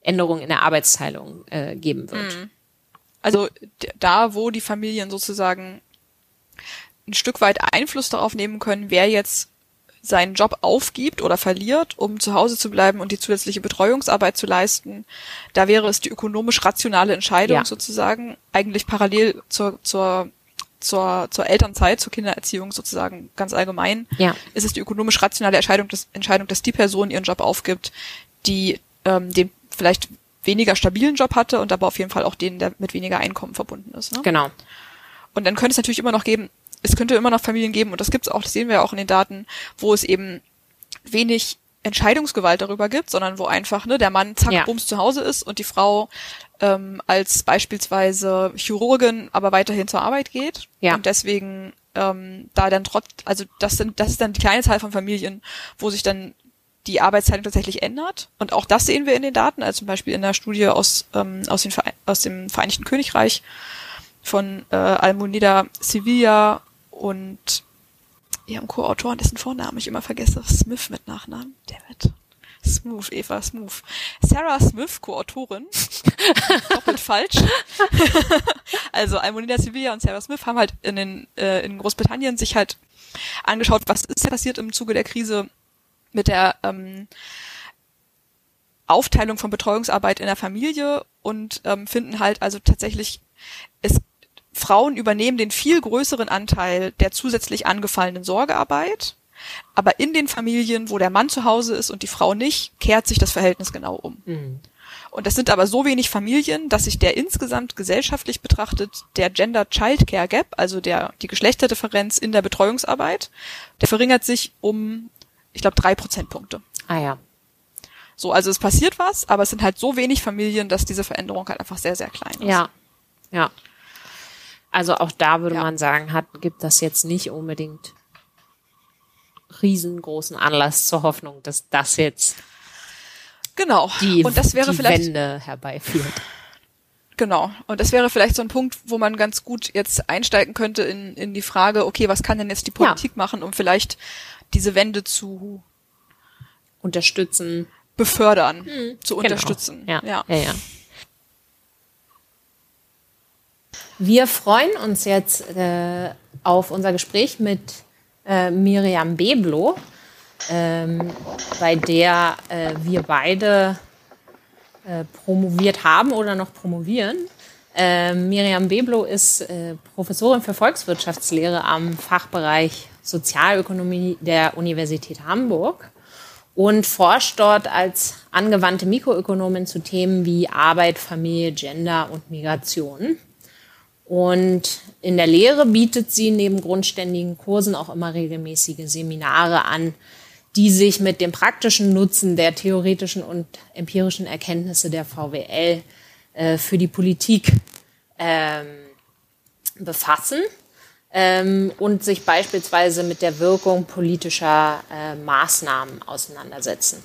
[SPEAKER 2] Änderungen in der Arbeitsteilung äh, geben wird.
[SPEAKER 1] Also d- da, wo die Familien sozusagen ein Stück weit Einfluss darauf nehmen können, wer jetzt seinen Job aufgibt oder verliert, um zu Hause zu bleiben und die zusätzliche Betreuungsarbeit zu leisten. Da wäre es die ökonomisch rationale Entscheidung
[SPEAKER 2] Ja.
[SPEAKER 1] sozusagen, eigentlich parallel zur, zur, zur, zur Elternzeit, zur Kindererziehung sozusagen ganz allgemein,
[SPEAKER 2] Ja.
[SPEAKER 1] ist es die ökonomisch rationale Entscheidung, dass, Entscheidung, dass die Person ihren Job aufgibt, die ähm, den vielleicht weniger stabilen Job hatte und aber auf jeden Fall auch den, der mit weniger Einkommen verbunden ist. Ne?
[SPEAKER 2] Genau.
[SPEAKER 1] Und dann könnte es natürlich immer noch geben, es könnte immer noch Familien geben, und das gibt es auch, das sehen wir ja auch in den Daten, wo es eben wenig Entscheidungsgewalt darüber gibt, sondern wo einfach ne, der Mann zack,
[SPEAKER 2] Ja.
[SPEAKER 1] bums zu Hause ist und die Frau ähm, als beispielsweise Chirurgin aber weiterhin zur Arbeit geht.
[SPEAKER 2] Ja.
[SPEAKER 1] Und deswegen ähm, da dann trotz, also das sind, das ist dann die kleine Zahl von Familien, wo sich dann die Arbeitsteilung tatsächlich ändert. Und auch das sehen wir in den Daten, also zum Beispiel in der Studie aus, ähm, aus, den Verein aus dem Vereinigten Königreich von äh, Almonida Sevilla und ihrem Co-Autoren, dessen Vornamen ich immer vergesse, Smith mit Nachnamen. Dammit. Smooth, Eva Smooth. Sarah Smith, Co-Autorin. Doppelt falsch. also Almonida Sevilla und Sarah Smith haben halt in, den, äh, in Großbritannien sich halt angeschaut, was ist passiert im Zuge der Krise mit der ähm, Aufteilung von Betreuungsarbeit in der Familie und ähm, finden halt also tatsächlich, es, Frauen übernehmen den viel größeren Anteil der zusätzlich angefallenen Sorgearbeit, aber in den Familien, wo der Mann zu Hause ist und die Frau nicht, kehrt sich das Verhältnis genau um.
[SPEAKER 2] Mhm.
[SPEAKER 1] Und das sind aber so wenig Familien, dass sich der insgesamt gesellschaftlich betrachtet der Gender Child Care Gap, also der die Geschlechterdifferenz in der Betreuungsarbeit, der verringert sich um, ich glaube, drei Prozentpunkte.
[SPEAKER 2] Ah ja.
[SPEAKER 1] So, also es passiert was, aber es sind halt so wenig Familien, dass diese Veränderung halt einfach sehr, sehr klein ist.
[SPEAKER 2] Ja. Ja. Also auch da würde
[SPEAKER 1] Ja.
[SPEAKER 2] man sagen, hat, gibt das jetzt nicht unbedingt riesengroßen Anlass zur Hoffnung, dass das jetzt
[SPEAKER 1] Genau.
[SPEAKER 2] die,
[SPEAKER 1] und das wäre
[SPEAKER 2] die
[SPEAKER 1] vielleicht
[SPEAKER 2] Wende herbeiführt.
[SPEAKER 1] Genau. Und das wäre vielleicht so ein Punkt, wo man ganz gut jetzt einsteigen könnte in, in die Frage, okay, was kann denn jetzt die
[SPEAKER 2] Ja.
[SPEAKER 1] Politik machen, um vielleicht diese Wende zu
[SPEAKER 2] Unterstützen.
[SPEAKER 1] befördern, zu
[SPEAKER 2] Genau.
[SPEAKER 1] unterstützen.
[SPEAKER 2] Ja.
[SPEAKER 1] ja.
[SPEAKER 2] ja, ja. Wir freuen uns jetzt äh, auf unser Gespräch mit äh, Miriam Beblo, ähm, bei der äh, wir beide äh, promoviert haben oder noch promovieren. Äh, Miriam Beblo ist äh, Professorin für Volkswirtschaftslehre am Fachbereich Sozialökonomie der Universität Hamburg und forscht dort als angewandte Mikroökonomin zu Themen wie Arbeit, Familie, Gender und Migration. Und in der Lehre bietet sie neben grundständigen Kursen auch immer regelmäßige Seminare an, die sich mit dem praktischen Nutzen der theoretischen und empirischen Erkenntnisse der VWL äh, für die Politik ähm, befassen ähm, und sich beispielsweise mit der Wirkung politischer äh, Maßnahmen auseinandersetzen.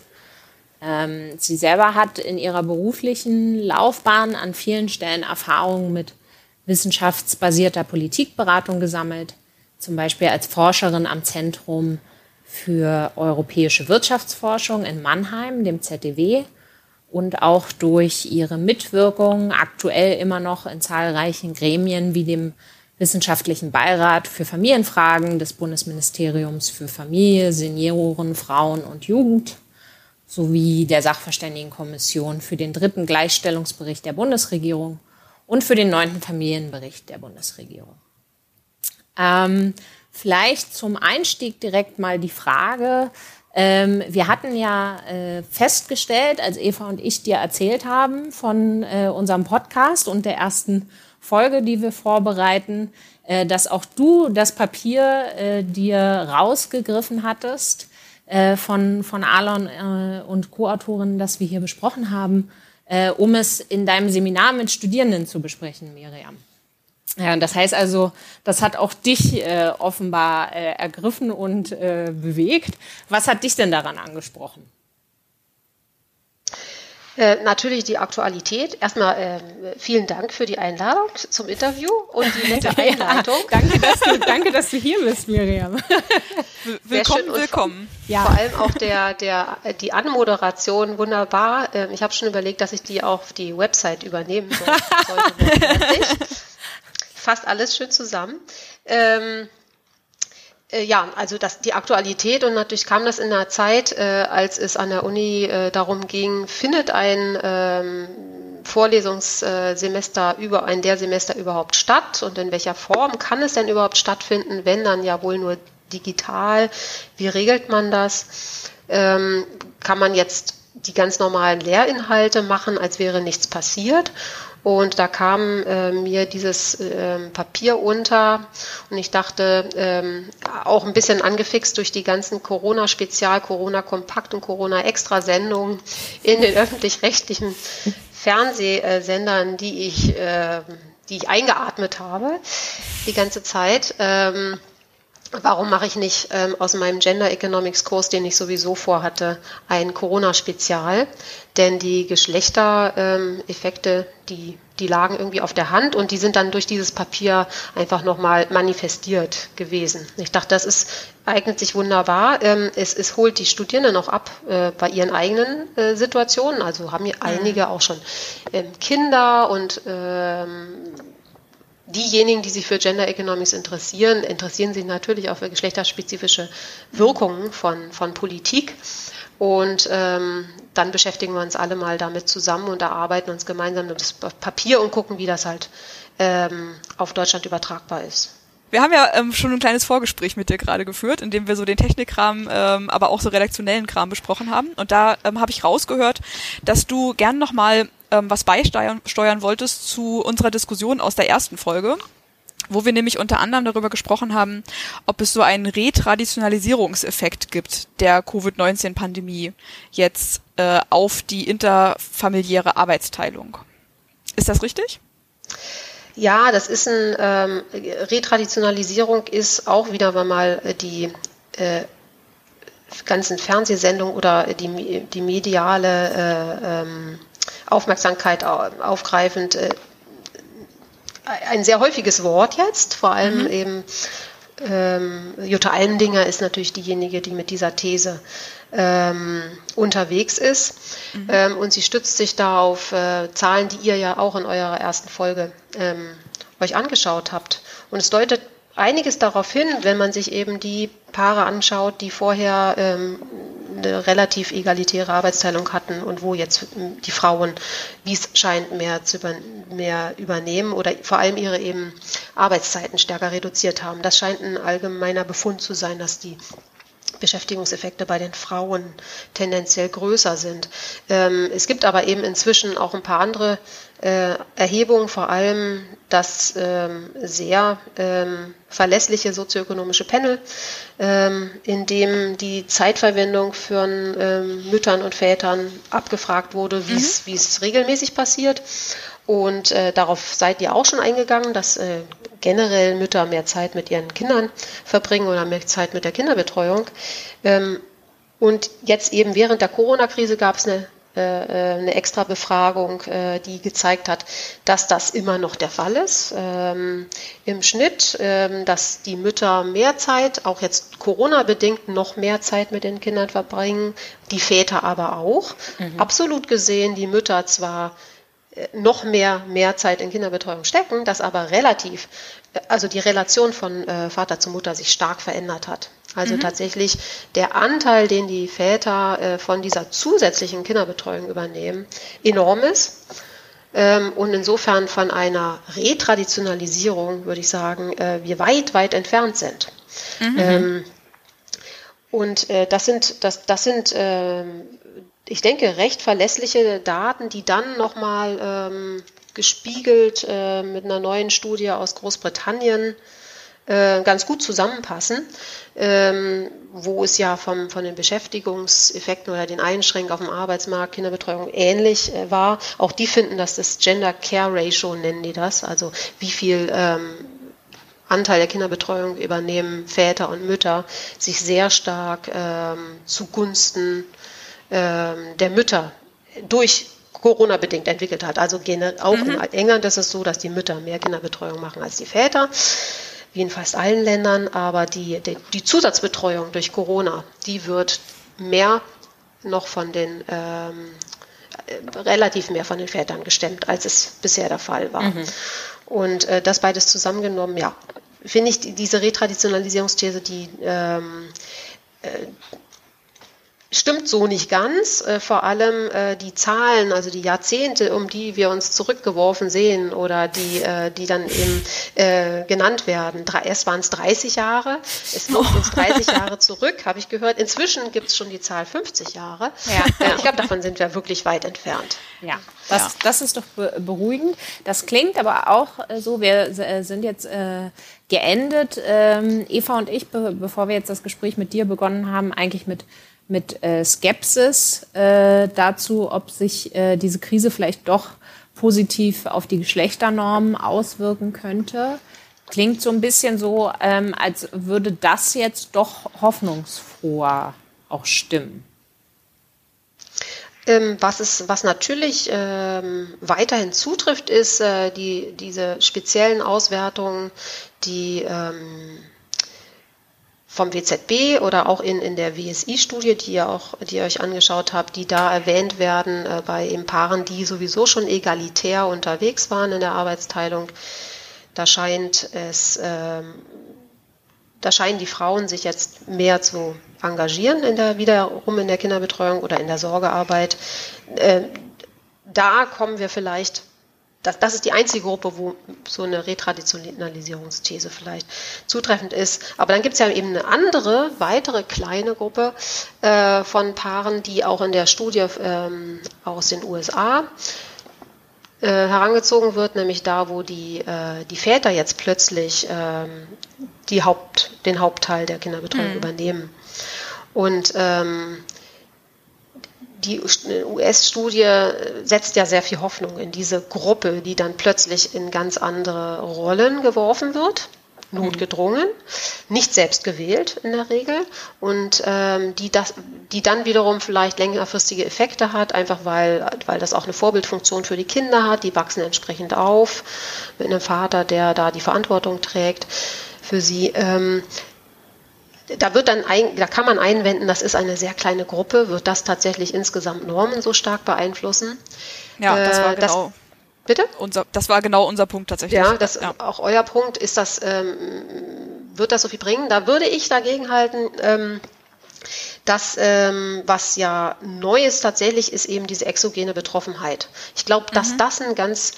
[SPEAKER 2] Ähm, sie selber hat in ihrer beruflichen Laufbahn an vielen Stellen Erfahrungen mit wissenschaftsbasierter Politikberatung gesammelt, zum Beispiel als Forscherin am Zentrum für europäische Wirtschaftsforschung in Mannheim, dem ZDW, und auch durch ihre Mitwirkung aktuell immer noch in zahlreichen Gremien wie dem Wissenschaftlichen Beirat für Familienfragen des Bundesministeriums für Familie, Senioren, Frauen und Jugend sowie der Sachverständigenkommission für den dritten Gleichstellungsbericht der Bundesregierung und für den neunten Familienbericht der Bundesregierung. Ähm, vielleicht zum Einstieg direkt mal die Frage, ähm, wir hatten ja äh, festgestellt, als Eva und ich dir erzählt haben von äh, unserem Podcast und der ersten Folge, die wir vorbereiten, äh, dass auch du das Papier äh, dir rausgegriffen hattest äh, von, von Alon äh, und Co-Autoren, das wir hier besprochen haben, äh, um es in deinem Seminar mit Studierenden zu besprechen, Miriam. Ja, das heißt also, das hat auch dich äh, offenbar äh, ergriffen und äh, bewegt. Was hat dich denn daran angesprochen?
[SPEAKER 3] Äh, natürlich die Aktualität. Erstmal ähm, vielen Dank für die Einladung zum Interview und die nette Einleitung.
[SPEAKER 2] Ja, danke, dass du, danke, dass du hier bist, Miriam.
[SPEAKER 1] Will- Willkommen, willkommen.
[SPEAKER 2] Ja.
[SPEAKER 3] Vor allem auch der, der, äh, die Anmoderation wunderbar. Ähm, ich habe schon überlegt, dass ich die auf die Website übernehmen soll, sollte. Fasst alles schön zusammen. Ähm, Äh, ja, also das, die Aktualität und natürlich kam das in einer Zeit, äh, als es an der Uni äh, darum ging, findet ein ähm, Vorlesungssemester über ein der Semester überhaupt statt und in welcher Form kann es denn überhaupt stattfinden, wenn dann ja wohl nur digital? Wie regelt man das? Ähm, kann man jetzt die ganz normalen Lehrinhalte machen, als wäre nichts passiert? Und da kam äh, mir dieses äh, Papier unter und ich dachte, ähm, auch ein bisschen angefixt durch die ganzen Corona-Spezial, Corona-Kompakt und Corona-Extra-Sendungen in den öffentlich-rechtlichen Fernsehsendern, die ich, äh, die ich eingeatmet habe die ganze Zeit. Ähm, Warum mache ich nicht ähm, aus meinem Gender Economics Kurs, den ich sowieso vorhatte, ein Corona-Spezial? Denn die Geschlechtereffekte, ähm, die, die lagen irgendwie auf der Hand und die sind dann durch dieses Papier einfach nochmal manifestiert gewesen. Ich dachte, das ist, eignet sich wunderbar. Ähm, es, es holt die Studierenden auch ab äh, bei ihren eigenen äh, Situationen. Also haben hier mhm. einige auch schon ähm, Kinder und ähm, diejenigen, die sich für Gender Economics interessieren, interessieren sich natürlich auch für geschlechterspezifische Wirkungen von, von Politik. Und ähm, dann beschäftigen wir uns alle mal damit zusammen und erarbeiten uns gemeinsam das Papier und gucken, wie das halt ähm, auf Deutschland übertragbar ist.
[SPEAKER 1] Wir haben ja ähm, schon ein kleines Vorgespräch mit dir gerade geführt, in dem wir so den Technikkram, ähm, aber auch so redaktionellen Kram besprochen haben. Und da ähm, habe ich rausgehört, dass du gern nochmal ähm, was beisteuern steuern wolltest zu unserer Diskussion aus der ersten Folge wo wir nämlich unter anderem darüber gesprochen haben, ob es so einen Retraditionalisierungseffekt gibt der Covid-19-Pandemie jetzt äh, auf die interfamiliäre Arbeitsteilung. Ist das richtig?
[SPEAKER 3] Ja, das ist ein ähm, Retraditionalisierung ist auch wieder mal die äh, ganzen Fernsehsendungen oder die, die mediale äh, ähm, Aufmerksamkeit aufgreifend. Äh, ein sehr häufiges Wort jetzt, vor allem mhm. eben ähm, Jutta Almendinger ist natürlich diejenige, die mit dieser These ähm, unterwegs ist. Mhm. Ähm, und sie stützt sich da auf äh, Zahlen, die ihr ja auch in eurer ersten Folge ähm, euch angeschaut habt. Und es deutet einiges darauf hin, wenn man sich eben die Paare anschaut, die vorher ähm, eine relativ egalitäre Arbeitsteilung hatten und wo jetzt die Frauen, wie es scheint, mehr, zu über, mehr übernehmen oder vor allem ihre eben Arbeitszeiten stärker reduziert haben. Das scheint ein allgemeiner Befund zu sein, dass die Beschäftigungseffekte bei den Frauen tendenziell größer sind. Ähm, es gibt aber eben inzwischen auch ein paar andere äh, Erhebungen, vor allem das ähm, sehr ähm, verlässliche sozioökonomische Panel, in dem die Zeitverwendung ähm, Müttern und Vätern abgefragt wurde, wie es mhm. regelmäßig passiert. Und äh, darauf seid ihr auch schon eingegangen, dass äh, generell Mütter mehr Zeit mit ihren Kindern verbringen oder mehr Zeit mit der Kinderbetreuung. Ähm, und jetzt eben während der Corona-Krise gab es eine äh, äh, eine extra Befragung, äh, die gezeigt hat, dass das immer noch der Fall ist. Ähm, Im Schnitt, ähm, dass die Mütter mehr Zeit, auch jetzt Corona-bedingt, noch mehr Zeit mit den Kindern verbringen, die Väter aber auch. Mhm. Absolut gesehen, die Mütter zwar noch mehr mehr Zeit in Kinderbetreuung stecken, das aber relativ, also die Relation von Vater zu Mutter sich stark verändert hat. Also mhm. tatsächlich der Anteil, den die Väter äh, von dieser zusätzlichen Kinderbetreuung übernehmen, enorm ist. Ähm, und insofern von einer Retraditionalisierung, würde ich sagen, äh, wir weit, weit entfernt sind. Mhm. Ähm, und äh, das sind, das, das sind ähm, ich denke, recht verlässliche Daten, die dann nochmal ähm, gespiegelt äh, mit einer neuen Studie aus Großbritannien äh, ganz gut zusammenpassen, ähm, wo es ja vom, von den Beschäftigungseffekten oder den Einschränkungen auf dem Arbeitsmarkt, Kinderbetreuung ähnlich äh, war. Auch die finden, dass das Gender Care Ratio nennen die das, also wie viel ähm, Anteil der Kinderbetreuung übernehmen Väter und Mütter, sich sehr stark ähm, zugunsten der Mütter durch Corona bedingt entwickelt hat. Also auch mhm. in England ist es so, dass die Mütter mehr Kinderbetreuung machen als die Väter wie in fast allen Ländern, aber die, die, die Zusatzbetreuung durch Corona, die wird mehr noch von den ähm, äh, relativ mehr von den Vätern gestemmt, als es bisher der Fall war. Mhm. Und äh, das beides zusammengenommen, ja, finde ich diese Retraditionalisierungsthese, die ähm, äh, stimmt so nicht ganz. Äh, vor allem äh, die Zahlen, also die Jahrzehnte, um die wir uns zurückgeworfen sehen oder die, äh, die dann eben äh, genannt werden. Erst waren es 30 Jahre, es läuft uns 30 Jahre zurück, habe ich gehört. Inzwischen gibt es schon die Zahl 50 Jahre. Ja. Ich glaube, davon sind wir wirklich weit entfernt.
[SPEAKER 2] Ja, das, ja. das ist doch beruhigend. Das klingt aber auch so, wir sind jetzt äh, geendet, ähm, Eva und ich, be bevor wir jetzt das Gespräch mit dir begonnen haben, eigentlich mit mit äh, Skepsis äh, dazu, ob sich äh, diese Krise vielleicht doch positiv auf die Geschlechternormen auswirken könnte. Klingt so ein bisschen so, ähm, als würde das jetzt doch hoffnungsfroher auch stimmen.
[SPEAKER 3] Ähm, was, ist, was natürlich ähm, weiterhin zutrifft, ist äh, die, diese speziellen Auswertungen, die ähm, vom WZB oder auch in, in der WSI-Studie, die ihr auch, die ihr euch angeschaut habt, die da erwähnt werden äh, bei eben Paaren, die sowieso schon egalitär unterwegs waren in der Arbeitsteilung. Da scheint es, äh, da scheinen die Frauen sich jetzt mehr zu engagieren in der wiederum in der Kinderbetreuung oder in der Sorgearbeit. Äh, da kommen wir vielleicht das, das ist die einzige Gruppe, wo so eine Retraditionalisierungsthese vielleicht zutreffend ist. Aber dann gibt es ja eben eine andere, weitere kleine Gruppe äh, von Paaren, die auch in der Studie ähm, aus den USA äh, herangezogen wird, nämlich da, wo die, äh, die Väter jetzt plötzlich ähm, die Haupt, den Hauptteil der Kinderbetreuung mhm. übernehmen. Und ähm, die US-Studie setzt ja sehr viel Hoffnung in diese Gruppe, die dann plötzlich in ganz andere Rollen geworfen wird, notgedrungen, nicht selbst gewählt in der Regel und ähm, die, das, die dann wiederum vielleicht längerfristige Effekte hat, einfach weil, weil das auch eine Vorbildfunktion für die Kinder hat, die wachsen entsprechend auf mit einem Vater, der da die Verantwortung trägt für sie. Ähm, da wird dann ein, da kann man einwenden, das ist eine sehr kleine Gruppe, wird das tatsächlich insgesamt Normen so stark beeinflussen?
[SPEAKER 1] Ja, das war äh, genau. Das,
[SPEAKER 3] bitte?
[SPEAKER 1] Unser, das war genau unser Punkt tatsächlich.
[SPEAKER 3] Ja, das ja. auch euer Punkt ist das, ähm, wird das so viel bringen? Da würde ich dagegen halten, ähm, das, ähm, was ja neu ist tatsächlich, ist eben diese exogene Betroffenheit. Ich glaube, dass mhm. das ein ganz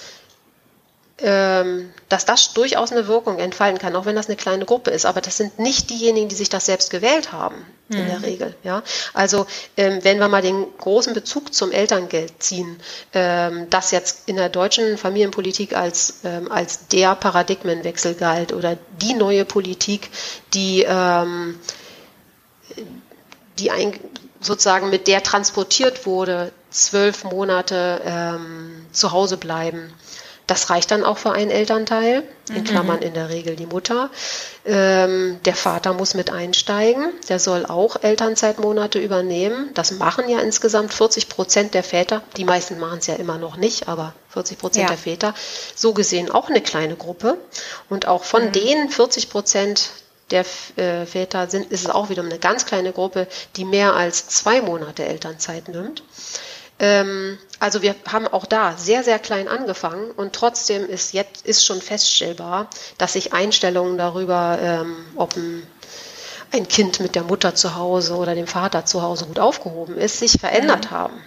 [SPEAKER 3] dass das durchaus eine Wirkung entfalten kann, auch wenn das eine kleine Gruppe ist. Aber das sind nicht diejenigen, die sich das selbst gewählt haben, mhm. in der mhm. Regel. Ja? Also ähm, wenn wir mal den großen Bezug zum Elterngeld ziehen, ähm, das jetzt in der deutschen Familienpolitik als, ähm, als der Paradigmenwechsel galt oder die neue Politik, die, ähm, die ein, sozusagen mit der transportiert wurde, zwölf Monate ähm, zu Hause bleiben das reicht dann auch für einen Elternteil, in mhm. Klammern in der Regel die Mutter. Ähm, der Vater muss mit einsteigen, der soll auch Elternzeitmonate übernehmen. Das machen ja insgesamt 40 Prozent der Väter. Die meisten machen es ja immer noch nicht, aber 40 Prozent ja. der Väter. So gesehen auch eine kleine Gruppe. Und auch von mhm. den 40 Prozent der äh, Väter sind, ist es auch wieder eine ganz kleine Gruppe, die mehr als zwei Monate Elternzeit nimmt. Ähm, also wir haben auch da sehr, sehr klein angefangen und trotzdem ist jetzt ist schon feststellbar, dass sich Einstellungen darüber, ähm, ob ein, ein, Kind mit der Mutter zu Hause oder dem Vater zu Hause gut aufgehoben ist, sich verändert haben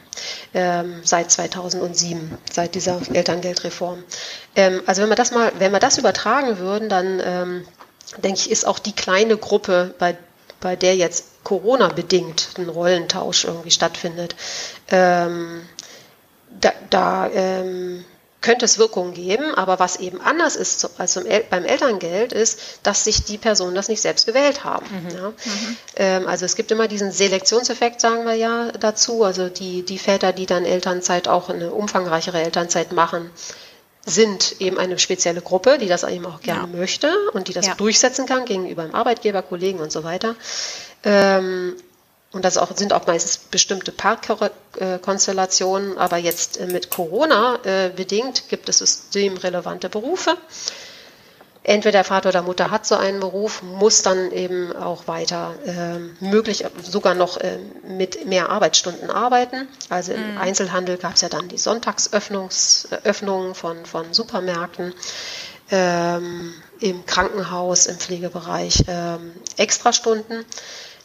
[SPEAKER 3] ähm, seit 2007, seit dieser Elterngeldreform. Ähm, also wenn wir das mal, wenn wir das übertragen würden, dann ähm, denke ich, ist auch die kleine Gruppe, bei, bei der jetzt Corona-bedingt ein Rollentausch irgendwie stattfindet, ähm, da, da ähm, könnte es Wirkungen geben, aber was eben anders ist als beim Elterngeld ist, dass sich die Personen das nicht selbst gewählt haben. Mhm. Ja? Mhm. Ähm, also es gibt immer diesen Selektionseffekt, sagen wir ja dazu. Also die, die Väter, die dann Elternzeit auch eine umfangreichere Elternzeit machen, sind eben eine spezielle Gruppe, die das eben auch gerne ja. möchte und die das ja. durchsetzen kann gegenüber dem Arbeitgeber, Kollegen und so weiter. Ähm, und das auch, sind auch meistens bestimmte Parkkonstellationen, aber jetzt äh, mit Corona äh, bedingt gibt es systemrelevante Berufe. Entweder der Vater oder Mutter hat so einen Beruf, muss dann eben auch weiter äh, möglich, sogar noch äh, mit mehr Arbeitsstunden arbeiten. Also im mhm. Einzelhandel gab es ja dann die Sonntagsöffnungen von, von Supermärkten. ähm, im Krankenhaus, im Pflegebereich ähm, Extrastunden.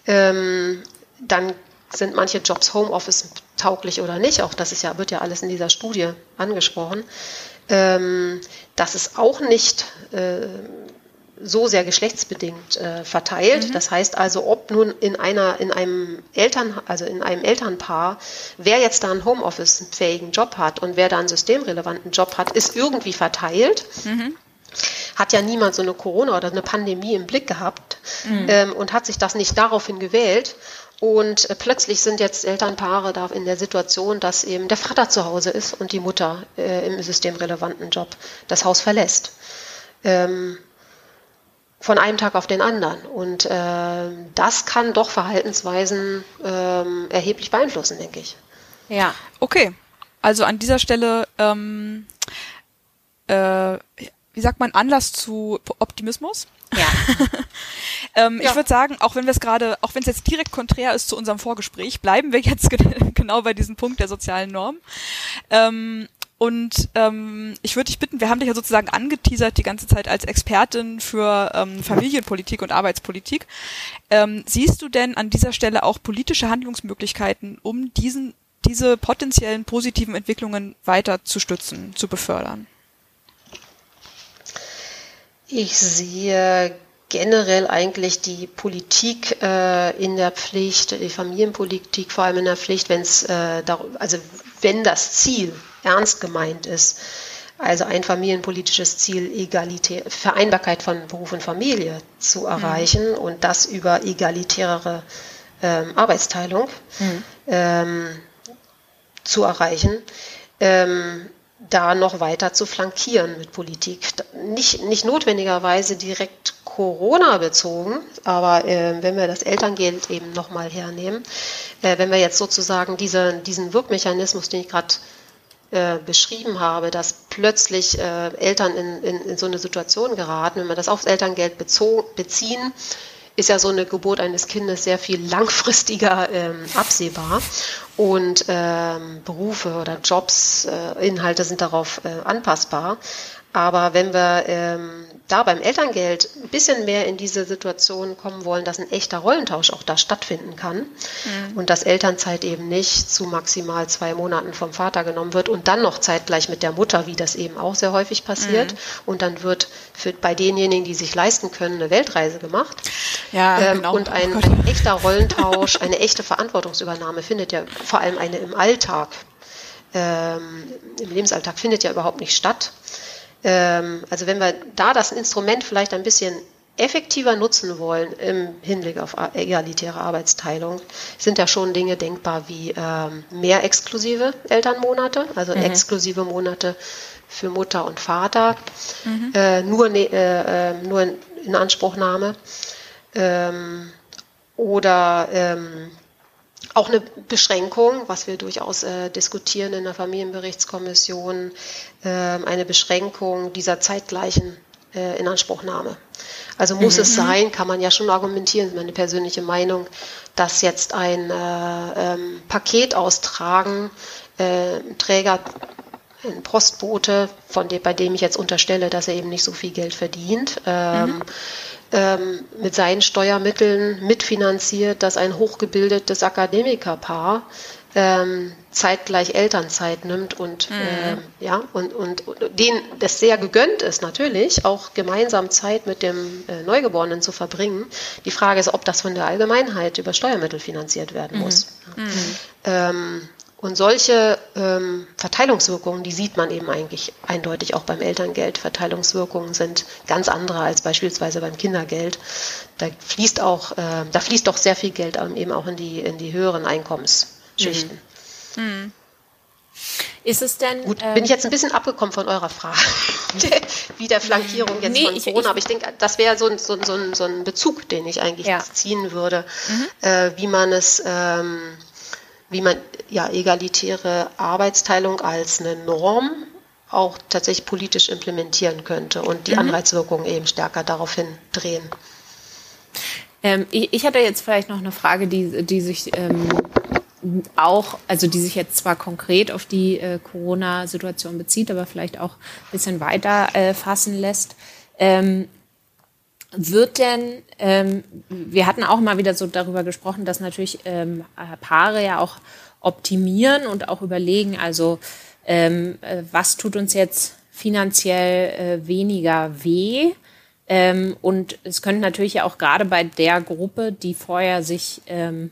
[SPEAKER 3] Ähm, dann sind manche Jobs Homeoffice tauglich oder nicht. Auch das ist ja, wird ja alles in dieser Studie angesprochen. Ähm, das ist auch nicht äh, so sehr geschlechtsbedingt äh, verteilt. Mhm. Das heißt also, ob nun in einer, in einem Eltern, also in einem Elternpaar, wer jetzt da einen Homeoffice-fähigen Job hat und wer da einen systemrelevanten Job hat, ist irgendwie verteilt. Mhm. Hat ja niemand so eine Corona oder eine Pandemie im Blick gehabt mhm. ähm, und hat sich das nicht daraufhin gewählt. Und äh, plötzlich sind jetzt Elternpaare da in der Situation, dass eben der Vater zu Hause ist und die Mutter äh, im systemrelevanten Job das Haus verlässt. Ähm, von einem Tag auf den anderen. Und äh, das kann doch Verhaltensweisen äh, erheblich beeinflussen, denke ich.
[SPEAKER 1] Ja. Okay. Also an dieser Stelle, ähm, äh, wie sagt man, Anlass zu Optimismus?
[SPEAKER 2] Ja.
[SPEAKER 1] ähm, ja. Ich würde sagen, auch wenn wir es gerade, auch wenn es jetzt direkt konträr ist zu unserem Vorgespräch, bleiben wir jetzt genau bei diesem Punkt der sozialen Norm. Ähm, und ähm, ich würde dich bitten, wir haben dich ja sozusagen angeteasert die ganze Zeit als Expertin für ähm, Familienpolitik und Arbeitspolitik. Ähm, siehst du denn an dieser Stelle auch politische Handlungsmöglichkeiten, um diesen, diese potenziellen positiven Entwicklungen weiter zu stützen, zu befördern?
[SPEAKER 3] Ich sehe generell eigentlich die Politik äh, in der Pflicht, die Familienpolitik vor allem in der Pflicht, wenn es äh, also wenn das Ziel ernst gemeint ist, also ein familienpolitisches Ziel, Egalität, Vereinbarkeit von Beruf und Familie zu mhm. erreichen mhm. und das über egalitärere ähm, Arbeitsteilung mhm. ähm, zu erreichen. Ähm, da noch weiter zu flankieren mit Politik. Nicht, nicht notwendigerweise direkt Corona bezogen, aber äh, wenn wir das Elterngeld eben nochmal hernehmen, äh, wenn wir jetzt sozusagen diese, diesen Wirkmechanismus, den ich gerade äh, beschrieben habe, dass plötzlich äh, Eltern in, in, in so eine Situation geraten, wenn wir das aufs Elterngeld bezogen, beziehen, ist ja so eine Geburt eines Kindes sehr viel langfristiger ähm, absehbar und ähm, Berufe oder Jobs, äh, Inhalte sind darauf äh, anpassbar. Aber wenn wir ähm, da beim Elterngeld ein bisschen mehr in diese Situation kommen wollen, dass ein echter Rollentausch auch da stattfinden kann mhm. und dass Elternzeit eben nicht zu maximal zwei Monaten vom Vater genommen wird und dann noch zeitgleich mit der Mutter, wie das eben auch sehr häufig passiert. Mhm. Und dann wird für, bei denjenigen, die sich leisten können, eine Weltreise gemacht. Ja, ähm, genau. Und ein, ein echter Rollentausch, eine echte Verantwortungsübernahme findet ja vor allem eine im Alltag, ähm, im Lebensalltag findet ja überhaupt nicht statt. Ähm, also wenn wir da das Instrument vielleicht ein bisschen effektiver nutzen wollen im Hinblick auf egalitäre Arbeitsteilung, sind ja schon Dinge denkbar wie ähm, mehr exklusive Elternmonate, also mhm. exklusive Monate für Mutter und Vater, mhm. äh, nur, ne, äh, nur in, Anspruchnahme. Ähm, oder auch eine Beschränkung, was wir durchaus äh, diskutieren in der Familienberichtskommission, äh, eine Beschränkung dieser zeitgleichen äh, Inanspruchnahme. Also muss mhm. es sein, kann man ja schon argumentieren, meine persönliche Meinung, dass jetzt ein äh, ähm, Paket austragen, äh, Träger, ein Postbote, von dem, bei dem ich jetzt unterstelle, dass er eben nicht so viel Geld verdient, ähm, mhm ähm, mit seinen Steuermitteln mitfinanziert, dass ein hochgebildetes Akademikerpaar ähm, zeitgleich Elternzeit nimmt und mhm. äh, ja und, und, und denen das sehr gegönnt ist natürlich auch gemeinsam Zeit mit dem äh, Neugeborenen zu verbringen. Die Frage ist, ob das von der Allgemeinheit über Steuermittel finanziert werden mhm. muss. Mhm. Ähm, und solche ähm, Verteilungswirkungen, die sieht man eben eigentlich eindeutig auch beim Elterngeld. Verteilungswirkungen sind ganz andere als beispielsweise beim Kindergeld. Da fließt auch, äh, da fließt doch sehr viel Geld eben auch in die, in die höheren Einkommensschichten. Mhm. Mhm.
[SPEAKER 2] Ist es denn.
[SPEAKER 3] Gut, ähm, bin ich jetzt ein bisschen abgekommen von eurer Frage, wie der Flankierung jetzt nee, von Corona, ich, ich, aber ich denke, das wäre so, so, so, so, ein Bezug, den ich eigentlich ja. ziehen würde, mhm. äh, wie man es. Ähm, wie man ja egalitäre Arbeitsteilung als eine Norm auch tatsächlich politisch implementieren könnte und die mhm. Anreizwirkungen eben stärker daraufhin drehen.
[SPEAKER 2] Ähm, ich, ich hatte jetzt vielleicht noch eine Frage, die, die sich ähm, auch, also die sich jetzt zwar konkret auf die äh, Corona-Situation bezieht, aber vielleicht auch ein bisschen weiter äh, fassen lässt. Ähm, wird denn, ähm, wir hatten auch mal wieder so darüber gesprochen, dass natürlich ähm, Paare ja auch optimieren und auch überlegen, also ähm, äh, was tut uns jetzt finanziell äh, weniger weh? Ähm, und es könnte natürlich ja auch gerade bei der Gruppe, die vorher sich ähm,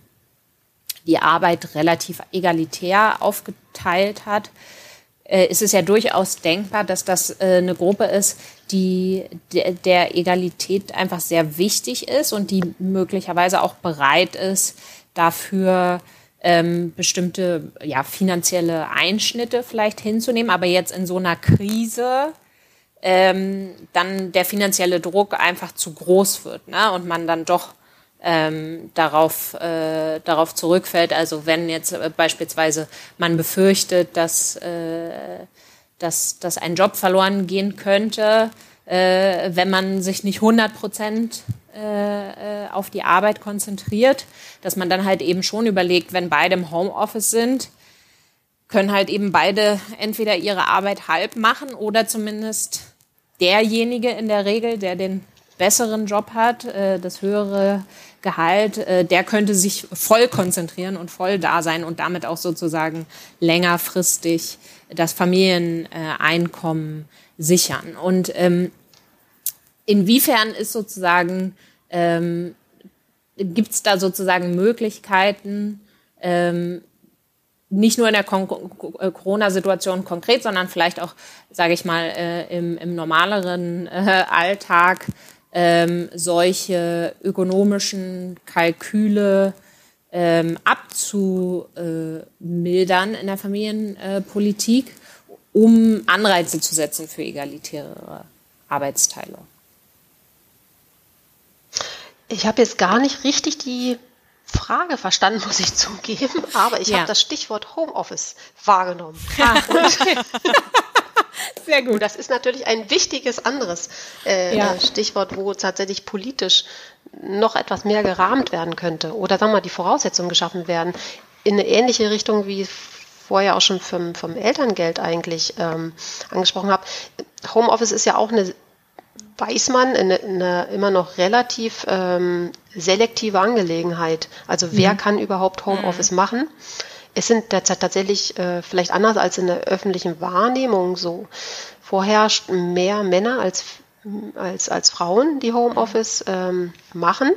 [SPEAKER 2] die Arbeit relativ egalitär aufgeteilt hat, äh, ist es ja durchaus denkbar, dass das äh, eine Gruppe ist, die der, der Egalität einfach sehr wichtig ist und die möglicherweise auch bereit ist, dafür ähm, bestimmte ja, finanzielle Einschnitte vielleicht hinzunehmen, aber jetzt in so einer Krise ähm, dann der finanzielle Druck einfach zu groß wird ne? und man dann doch ähm, darauf, äh, darauf zurückfällt. Also wenn jetzt äh, beispielsweise man befürchtet, dass, äh, dass, dass ein Job verloren gehen könnte, äh, wenn man sich nicht 100 Prozent äh, äh, auf die Arbeit konzentriert, dass man dann halt eben schon überlegt, wenn beide im Homeoffice sind, können halt eben beide entweder ihre Arbeit halb machen oder zumindest derjenige in der Regel, der den besseren Job hat, äh, das höhere Gehalt, äh, der könnte sich voll konzentrieren und voll da sein und damit auch sozusagen längerfristig das Familieneinkommen sichern. Und ähm, inwiefern ist sozusagen, ähm, gibt es da sozusagen Möglichkeiten, ähm, nicht nur in der äh, Corona-Situation konkret, sondern vielleicht auch, sage ich mal, äh, im, im normaleren äh, Alltag ähm, solche ökonomischen Kalküle ähm, abzumildern in der Familienpolitik, um Anreize zu setzen für egalitäre Arbeitsteilung.
[SPEAKER 3] Ich habe jetzt gar nicht richtig die Frage verstanden, muss ich zugeben, aber ich ja. habe das Stichwort Homeoffice wahrgenommen. Ah, Sehr gut. Das ist natürlich ein wichtiges anderes äh, ja. Äh, Stichwort, wo tatsächlich politisch noch etwas mehr gerahmt werden könnte oder sagen wir mal die Voraussetzungen geschaffen werden in eine ähnliche Richtung wie vorher auch schon vom, vom Elterngeld eigentlich ähm, angesprochen habe. Homeoffice ist ja auch eine weiß man, eine, eine immer noch relativ ähm, selektive Angelegenheit. Also wer mhm. kann überhaupt Homeoffice mhm. machen? Es sind derzeit tatsächlich äh, vielleicht anders als in der öffentlichen Wahrnehmung so. Vorherrscht mehr Männer als, als, als Frauen, die Homeoffice ähm, machen.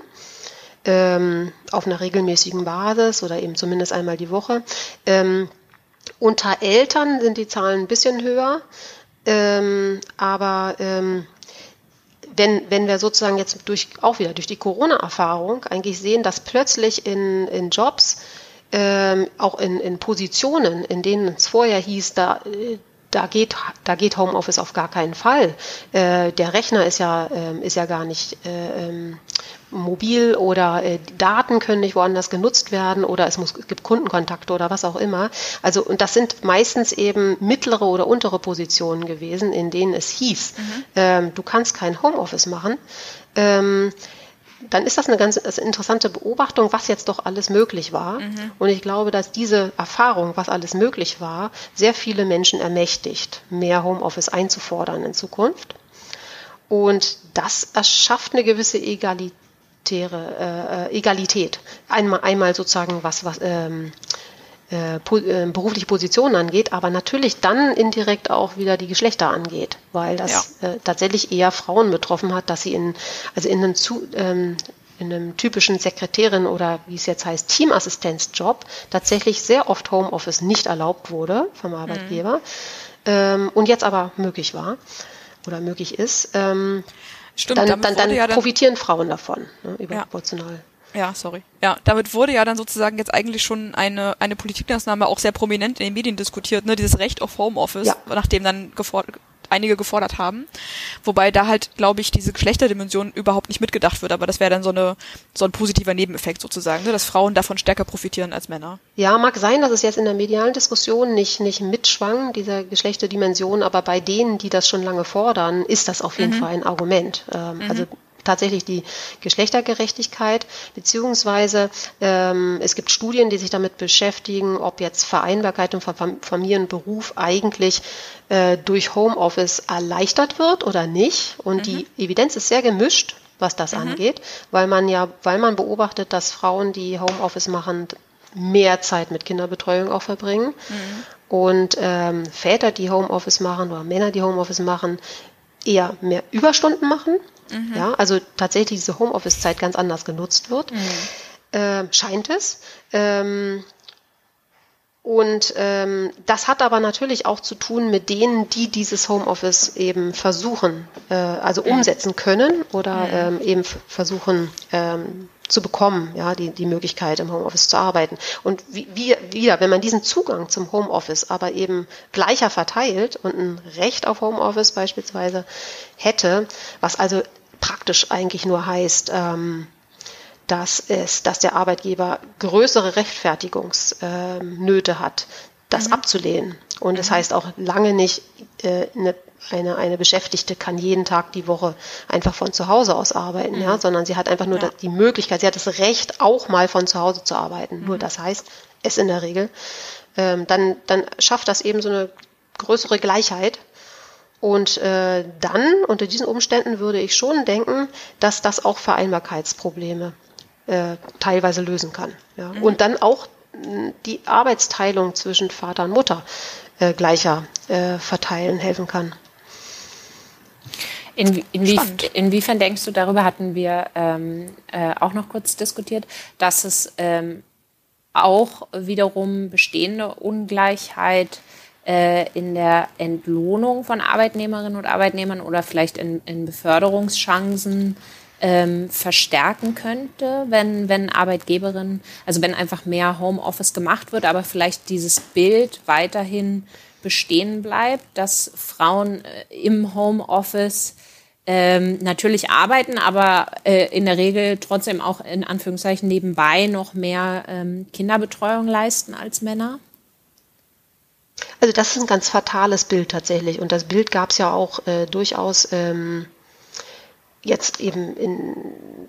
[SPEAKER 3] Ähm, auf einer regelmäßigen Basis oder eben zumindest einmal die Woche. Ähm, unter Eltern sind die Zahlen ein bisschen höher, ähm, aber ähm, wenn, wenn wir sozusagen jetzt durch, auch wieder durch die Corona-Erfahrung eigentlich sehen, dass plötzlich in, in Jobs, ähm, auch in, in Positionen, in denen es vorher hieß, da, da geht, da geht Homeoffice auf gar keinen Fall. Äh, der Rechner ist ja, äh, ist ja gar nicht äh, ähm, mobil oder äh, Daten können nicht woanders genutzt werden oder es, muss, es gibt Kundenkontakte oder was auch immer. Also und das sind meistens eben mittlere oder untere Positionen gewesen, in denen es hieß, mhm. ähm, du kannst kein Homeoffice machen. Ähm, dann ist das eine ganz interessante Beobachtung, was jetzt doch alles möglich war. Mhm. Und ich glaube, dass diese Erfahrung, was alles möglich war, sehr viele Menschen ermächtigt, mehr Homeoffice einzufordern in Zukunft. Und das erschafft eine gewisse Egalität äh, äh, Egalität. Einmal, einmal sozusagen was, was ähm, äh, po, äh, berufliche Positionen angeht, aber natürlich dann indirekt auch wieder die Geschlechter angeht, weil das ja. äh, tatsächlich eher Frauen betroffen hat, dass sie in, also in einem, zu, ähm, in einem typischen Sekretärin oder wie es jetzt heißt, Teamassistenzjob tatsächlich sehr oft Homeoffice nicht erlaubt wurde vom Arbeitgeber mhm. ähm, und jetzt aber möglich war oder möglich ist. Ähm, Stimmt, dann, dann, dann, ja dann profitieren Frauen davon, ne, überproportional.
[SPEAKER 1] Ja. Ja, sorry. Ja, damit wurde ja dann sozusagen jetzt eigentlich schon eine, eine Politikmaßnahme auch sehr prominent in den Medien diskutiert, ne, dieses Recht auf Homeoffice, ja. nachdem dann gefordert, einige gefordert haben. Wobei da halt, glaube ich, diese Geschlechterdimension überhaupt nicht mitgedacht wird. Aber das wäre dann so, eine, so ein positiver Nebeneffekt sozusagen, ne? dass Frauen davon stärker profitieren als Männer.
[SPEAKER 3] Ja, mag sein, dass es jetzt in der medialen Diskussion nicht, nicht mitschwang, diese Geschlechterdimension. Aber bei denen, die das schon lange fordern, ist das auf jeden mhm. Fall ein Argument. Ähm, mhm. Also tatsächlich die Geschlechtergerechtigkeit, beziehungsweise ähm, es gibt Studien, die sich damit beschäftigen, ob jetzt Vereinbarkeit von Familie und Beruf eigentlich äh, durch Homeoffice erleichtert wird oder nicht. Und mhm. die Evidenz ist sehr gemischt was das mhm. angeht, weil man ja, weil man beobachtet, dass Frauen, die Homeoffice machen, mehr Zeit mit Kinderbetreuung auch verbringen. Mhm. Und ähm, Väter, die Homeoffice machen oder Männer, die Homeoffice machen, eher mehr Überstunden machen. Mhm. Ja, also tatsächlich diese Homeoffice-Zeit ganz anders genutzt wird. Mhm. Äh, scheint es. Ähm, und ähm, das hat aber natürlich auch zu tun mit denen, die dieses Homeoffice eben versuchen, äh, also umsetzen können oder ähm, eben versuchen ähm, zu bekommen, ja, die, die Möglichkeit im Homeoffice zu arbeiten. Und wie, wie, wieder, wenn man diesen Zugang zum Homeoffice aber eben gleicher verteilt und ein Recht auf Homeoffice beispielsweise hätte, was also praktisch eigentlich nur heißt, ähm, dass es, dass der Arbeitgeber größere Rechtfertigungsnöte hat, das mhm. abzulehnen. Und das mhm. heißt auch lange nicht, äh, eine, eine, eine Beschäftigte kann jeden Tag die Woche einfach von zu Hause aus arbeiten, mhm. ja, sondern sie hat einfach nur ja. die Möglichkeit, sie hat das Recht, auch mal von zu Hause zu arbeiten. Mhm. Nur das heißt es in der Regel. Ähm, dann, dann schafft das eben so eine größere Gleichheit. Und äh, dann, unter diesen Umständen, würde ich schon denken, dass das auch Vereinbarkeitsprobleme äh, teilweise lösen kann. Ja. Mhm. Und dann auch die Arbeitsteilung zwischen Vater und Mutter äh, gleicher äh, verteilen helfen kann.
[SPEAKER 2] In, inwie, inwiefern denkst du, darüber hatten wir ähm, äh, auch noch kurz diskutiert, dass es ähm, auch wiederum bestehende Ungleichheit äh, in der Entlohnung von Arbeitnehmerinnen und Arbeitnehmern oder vielleicht in, in Beförderungschancen ähm, verstärken könnte, wenn, wenn Arbeitgeberinnen, also wenn einfach mehr Homeoffice gemacht wird, aber vielleicht dieses Bild weiterhin bestehen bleibt, dass Frauen äh, im Homeoffice ähm, natürlich arbeiten, aber äh, in der Regel trotzdem auch in Anführungszeichen nebenbei noch mehr ähm, Kinderbetreuung leisten als Männer?
[SPEAKER 3] Also das ist ein ganz fatales Bild tatsächlich. Und das Bild gab es ja auch äh, durchaus ähm, jetzt eben in,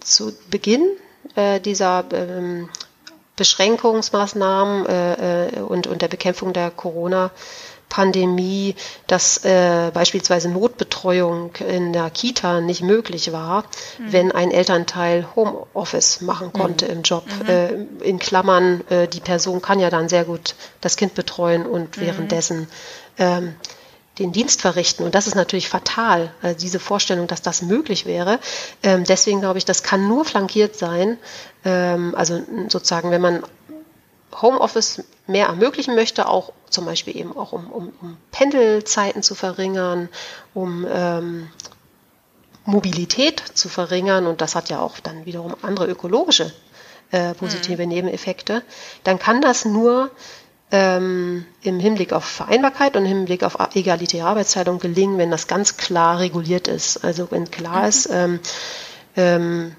[SPEAKER 3] zu Beginn äh, dieser ähm, Beschränkungsmaßnahmen äh, äh, und, und der Bekämpfung der Corona Pandemie, dass äh, beispielsweise Notbetreuung in der Kita nicht möglich war, mhm. wenn ein Elternteil Homeoffice machen mhm. konnte mhm. im Job. Mhm. Äh, in Klammern, äh, die Person kann ja dann sehr gut das Kind betreuen und mhm. währenddessen ähm, den Dienst verrichten. Und das ist natürlich fatal, also diese Vorstellung, dass das möglich wäre. Ähm, deswegen glaube ich, das kann nur flankiert sein. Ähm, also sozusagen, wenn man Homeoffice mehr ermöglichen möchte, auch zum Beispiel eben auch um, um, um Pendelzeiten zu verringern, um ähm, Mobilität zu verringern und das hat ja auch dann wiederum andere ökologische äh, positive mhm. Nebeneffekte, dann kann das nur ähm, im Hinblick auf Vereinbarkeit und im Hinblick auf egalitäre Arbeitsteilung gelingen, wenn das ganz klar reguliert ist. Also wenn klar mhm. ist, ähm, ähm,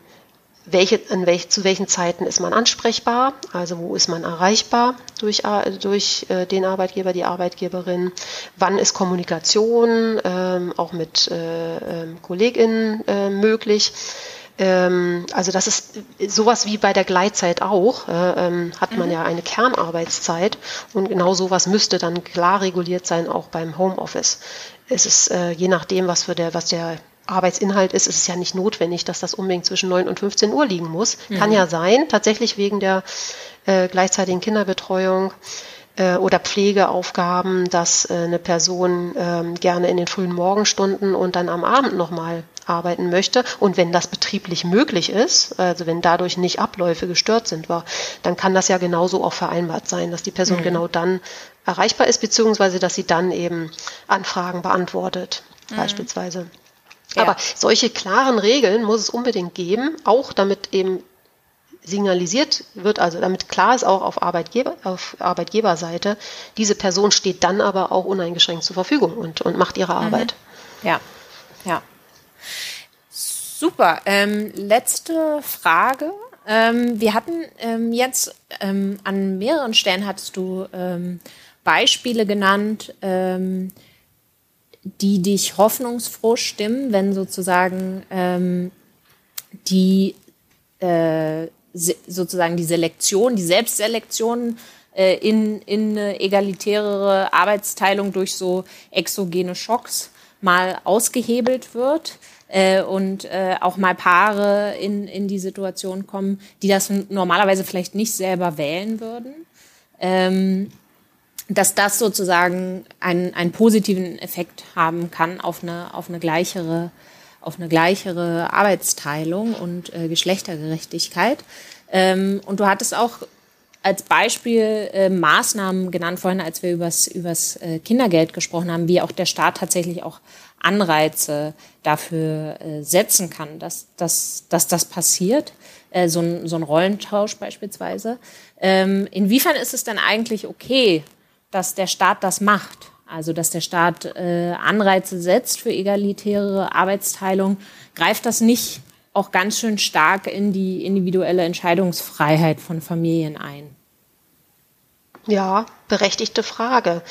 [SPEAKER 3] welche, welch, zu welchen Zeiten ist man ansprechbar, also wo ist man erreichbar durch, durch äh, den Arbeitgeber, die Arbeitgeberin, wann ist Kommunikation ähm, auch mit äh, äh, KollegInnen äh, möglich ähm, also das ist sowas wie bei der Gleitzeit auch, äh, ähm, hat man mhm. ja eine Kernarbeitszeit und genau sowas müsste dann klar reguliert sein, auch beim Homeoffice. Es ist äh, je nachdem, was für der, was der Arbeitsinhalt ist, ist es ja nicht notwendig, dass das unbedingt zwischen 9 und 15 Uhr liegen muss. Mhm. Kann ja sein, tatsächlich wegen der äh, gleichzeitigen Kinderbetreuung äh, oder Pflegeaufgaben, dass äh, eine Person ähm, gerne in den frühen Morgenstunden und dann am Abend nochmal arbeiten möchte. Und wenn das betrieblich möglich ist, also wenn dadurch nicht Abläufe gestört sind, war, dann kann das ja genauso auch vereinbart sein, dass die Person mhm. genau dann erreichbar ist, beziehungsweise dass sie dann eben Anfragen beantwortet, mhm. beispielsweise. Ja. Aber solche klaren Regeln muss es unbedingt geben, auch damit eben signalisiert wird, also damit klar ist auch auf, Arbeitgeber, auf Arbeitgeberseite, diese Person steht dann aber auch uneingeschränkt zur Verfügung und, und macht ihre mhm. Arbeit.
[SPEAKER 2] Ja, ja. Super. Ähm, letzte Frage. Ähm, wir hatten ähm, jetzt ähm, an mehreren Stellen hattest du ähm, Beispiele genannt, ähm, die dich hoffnungsfroh stimmen, wenn sozusagen die äh, sozusagen die Selektion, die Selbstselektion äh, in, in eine egalitärere Arbeitsteilung durch so exogene Schocks mal ausgehebelt wird äh, und äh, auch mal Paare in, in die Situation kommen, die das normalerweise vielleicht nicht selber wählen würden. Ähm, dass das sozusagen einen, einen positiven Effekt haben kann auf eine, auf eine gleichere auf eine gleichere Arbeitsteilung und äh, Geschlechtergerechtigkeit. Ähm, und du hattest auch als Beispiel äh, Maßnahmen genannt vorhin, als wir übers, übers äh, Kindergeld gesprochen haben, wie auch der Staat tatsächlich auch Anreize dafür äh, setzen kann, dass, dass, dass das passiert. Äh, so, ein, so ein Rollentausch beispielsweise. Ähm, inwiefern ist es denn eigentlich okay, dass der Staat das macht? Also dass der Staat äh, Anreize setzt für egalitäre Arbeitsteilung, greift das nicht auch ganz schön stark in die individuelle Entscheidungsfreiheit von Familien ein?
[SPEAKER 3] Ja, berechtigte Frage.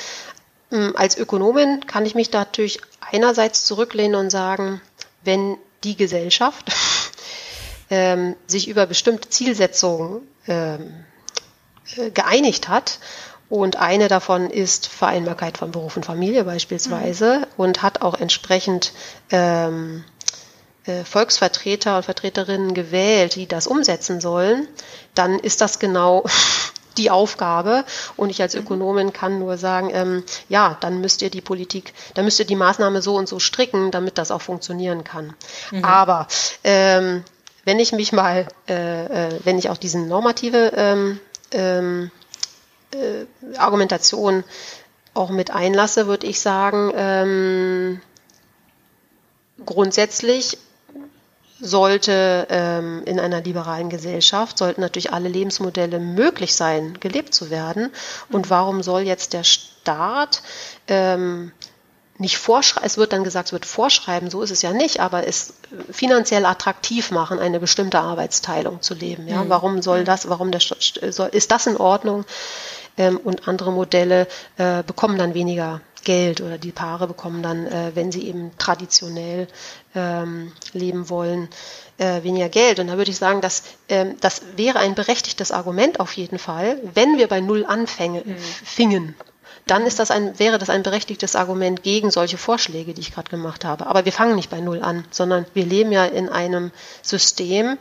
[SPEAKER 3] Hm, als Ökonomin kann ich mich natürlich einerseits zurücklehnen und sagen, wenn die Gesellschaft ähm, sich über bestimmte Zielsetzungen ähm, äh, geeinigt hat und eine davon ist Vereinbarkeit von Beruf und Familie beispielsweise mhm. und hat auch entsprechend ähm, äh, Volksvertreter und Vertreterinnen gewählt, die das umsetzen sollen, dann ist das genau die Aufgabe. Und ich als mhm. Ökonomin kann nur sagen, ähm, ja, dann müsst ihr die Politik, dann müsst ihr die Maßnahme so und so stricken, damit das auch funktionieren kann. Mhm. Aber ähm, wenn ich mich mal, äh, äh, wenn ich auch diesen normative ähm, ähm, äh, Argumentation auch mit einlasse, würde ich sagen, ähm, grundsätzlich sollte ähm, in einer liberalen Gesellschaft, sollten natürlich alle Lebensmodelle möglich sein, gelebt zu werden. Und warum soll jetzt der Staat ähm, nicht vorschreiben, es wird dann gesagt, es wird vorschreiben, so ist es ja nicht, aber es finanziell attraktiv machen, eine bestimmte Arbeitsteilung zu leben. Ja, mhm. warum soll mhm. das, warum der, soll, ist das in Ordnung? Ähm, und andere Modelle äh, bekommen dann weniger Geld oder die Paare bekommen dann, äh, wenn sie eben traditionell ähm, leben wollen, äh, weniger Geld. Und da würde ich sagen, dass ähm, das wäre ein berechtigtes Argument auf jeden Fall, wenn wir bei Null anfängen, mhm. fingen. Dann ist das ein, wäre das ein berechtigtes Argument gegen solche Vorschläge, die ich gerade gemacht habe. Aber wir fangen nicht bei Null an, sondern wir leben ja in einem System,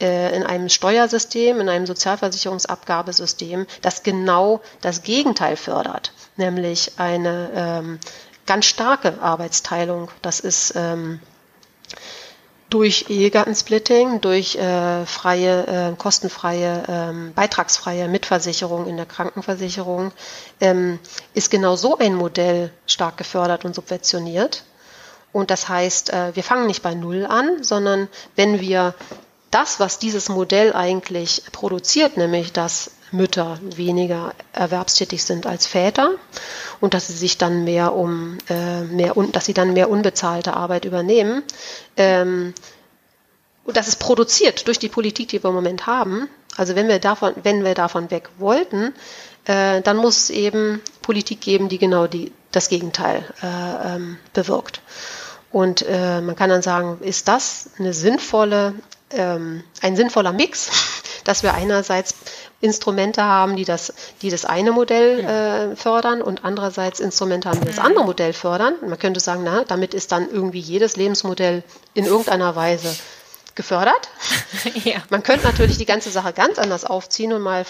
[SPEAKER 3] in einem Steuersystem, in einem Sozialversicherungsabgabesystem, das genau das Gegenteil fördert, nämlich eine ähm, ganz starke Arbeitsteilung. Das ist ähm, durch Ehegattensplitting, durch äh, freie, äh, kostenfreie, ähm, beitragsfreie Mitversicherung in der Krankenversicherung, ähm, ist genau so ein Modell stark gefördert und subventioniert. Und das heißt, äh, wir fangen nicht bei Null an, sondern wenn wir das, was dieses Modell eigentlich produziert, nämlich dass Mütter weniger erwerbstätig sind als Väter und dass sie sich dann mehr um äh, mehr und dass sie dann mehr unbezahlte Arbeit übernehmen. Ähm, und das ist produziert durch die Politik, die wir im Moment haben. Also wenn wir davon, wenn wir davon weg wollten, äh, dann muss es eben Politik geben, die genau die, das Gegenteil äh, ähm, bewirkt. Und äh, man kann dann sagen, ist das eine sinnvolle ähm, ein sinnvoller Mix, dass wir einerseits Instrumente haben, die das, die das eine Modell äh, fördern und andererseits Instrumente haben, die das andere Modell fördern. Man könnte sagen, na, damit ist dann irgendwie jedes Lebensmodell in irgendeiner Weise gefördert. Ja. Man könnte natürlich die ganze Sache ganz anders aufziehen und mal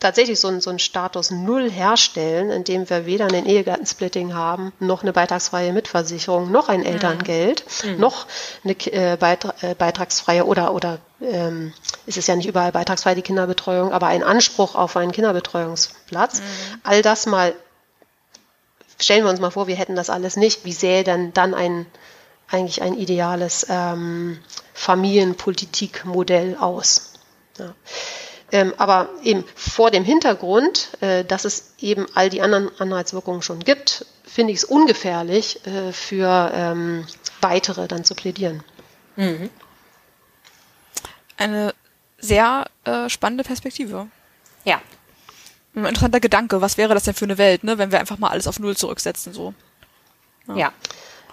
[SPEAKER 3] tatsächlich so einen, so einen Status Null herstellen, indem wir weder einen Ehegattensplitting haben, noch eine beitragsfreie Mitversicherung, noch ein Elterngeld, mhm. noch eine äh, äh, beitragsfreie oder oder ähm, ist es ja nicht überall beitragsfrei die Kinderbetreuung, aber ein Anspruch auf einen Kinderbetreuungsplatz. Mhm. All das mal stellen wir uns mal vor, wir hätten das alles nicht. Wie sähe denn dann ein eigentlich ein ideales ähm, Familienpolitikmodell aus? Ja. Ähm, aber eben vor dem Hintergrund, äh, dass es eben all die anderen Anreizwirkungen schon gibt, finde ich es ungefährlich, äh, für ähm, weitere dann zu plädieren. Mhm.
[SPEAKER 1] Eine sehr äh, spannende Perspektive.
[SPEAKER 2] Ja.
[SPEAKER 1] Ein interessanter Gedanke. Was wäre das denn für eine Welt, ne, wenn wir einfach mal alles auf Null zurücksetzen, so?
[SPEAKER 3] Ja. ja.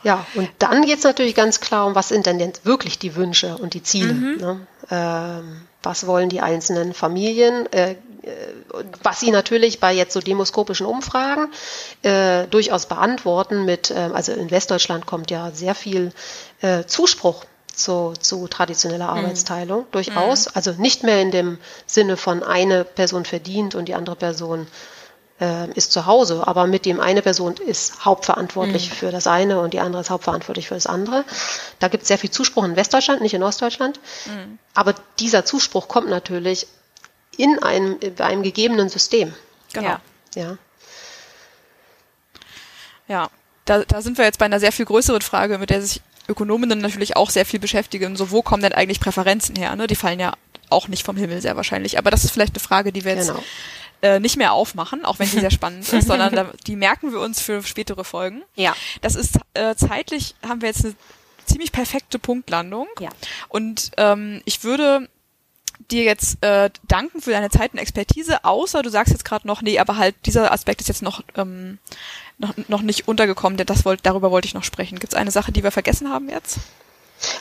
[SPEAKER 3] Ja, und dann geht es natürlich ganz klar um, was sind denn jetzt wirklich die Wünsche und die Ziele. Mhm. Ne? Ähm, was wollen die einzelnen Familien? Äh, was sie natürlich bei jetzt so demoskopischen Umfragen äh, durchaus beantworten mit, äh, also in Westdeutschland kommt ja sehr viel äh, Zuspruch zu, zu traditioneller mhm. Arbeitsteilung, mhm. durchaus. Also nicht mehr in dem Sinne von eine Person verdient und die andere Person äh, ist zu Hause, aber mit dem eine Person ist hauptverantwortlich mhm. für das eine und die andere ist hauptverantwortlich für das andere. Da gibt es sehr viel Zuspruch in Westdeutschland, nicht in Ostdeutschland. Mhm. Aber dieser Zuspruch kommt natürlich in einem, bei einem gegebenen System.
[SPEAKER 1] Genau. Ja.
[SPEAKER 3] ja.
[SPEAKER 1] Ja, da, da sind wir jetzt bei einer sehr viel größeren Frage, mit der sich Ökonominnen natürlich auch sehr viel beschäftigen. So, wo kommen denn eigentlich Präferenzen her? Ne? Die fallen ja auch nicht vom Himmel sehr wahrscheinlich. Aber das ist vielleicht eine Frage, die wir jetzt genau. Äh, nicht mehr aufmachen, auch wenn sie sehr spannend ist, sondern da, die merken wir uns für spätere Folgen.
[SPEAKER 2] Ja.
[SPEAKER 1] Das ist äh, zeitlich haben wir jetzt eine ziemlich perfekte Punktlandung.
[SPEAKER 2] Ja.
[SPEAKER 1] Und ähm, ich würde dir jetzt äh, danken für deine Zeit und Expertise, außer du sagst jetzt gerade noch, nee, aber halt dieser Aspekt ist jetzt noch, ähm, noch, noch nicht untergekommen, denn das wollt, darüber wollte ich noch sprechen. Gibt es eine Sache, die wir vergessen haben jetzt?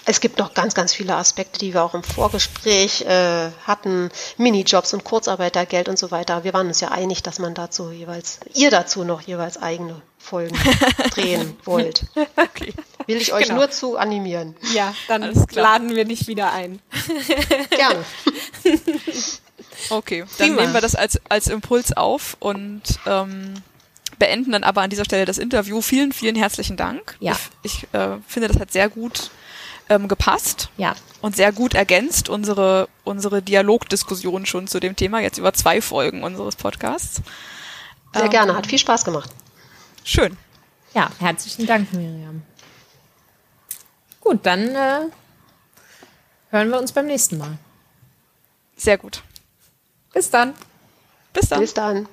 [SPEAKER 3] Es gibt noch ganz, ganz viele Aspekte, die wir auch im Vorgespräch äh, hatten. Minijobs und Kurzarbeitergeld und so weiter. Wir waren uns ja einig, dass man dazu jeweils, ihr dazu noch jeweils eigene Folgen drehen wollt. Okay. Will ich euch genau. nur zu animieren.
[SPEAKER 2] Ja, dann laden wir nicht wieder ein.
[SPEAKER 3] Gerne.
[SPEAKER 1] Okay, dann Prima. nehmen wir das als, als Impuls auf und ähm, beenden dann aber an dieser Stelle das Interview. Vielen, vielen herzlichen Dank.
[SPEAKER 2] Ja.
[SPEAKER 1] Ich, ich äh, finde, das hat sehr gut ähm, gepasst.
[SPEAKER 2] Ja.
[SPEAKER 1] Und sehr gut ergänzt unsere, unsere Dialogdiskussion schon zu dem Thema, jetzt über zwei Folgen unseres Podcasts.
[SPEAKER 3] Sehr ähm, gerne, hat viel Spaß gemacht.
[SPEAKER 1] Schön.
[SPEAKER 2] Ja, herzlichen Dank, Miriam. Gut, dann äh, hören wir uns beim nächsten Mal.
[SPEAKER 1] Sehr gut.
[SPEAKER 2] Bis dann.
[SPEAKER 1] Bis dann.
[SPEAKER 3] Bis dann.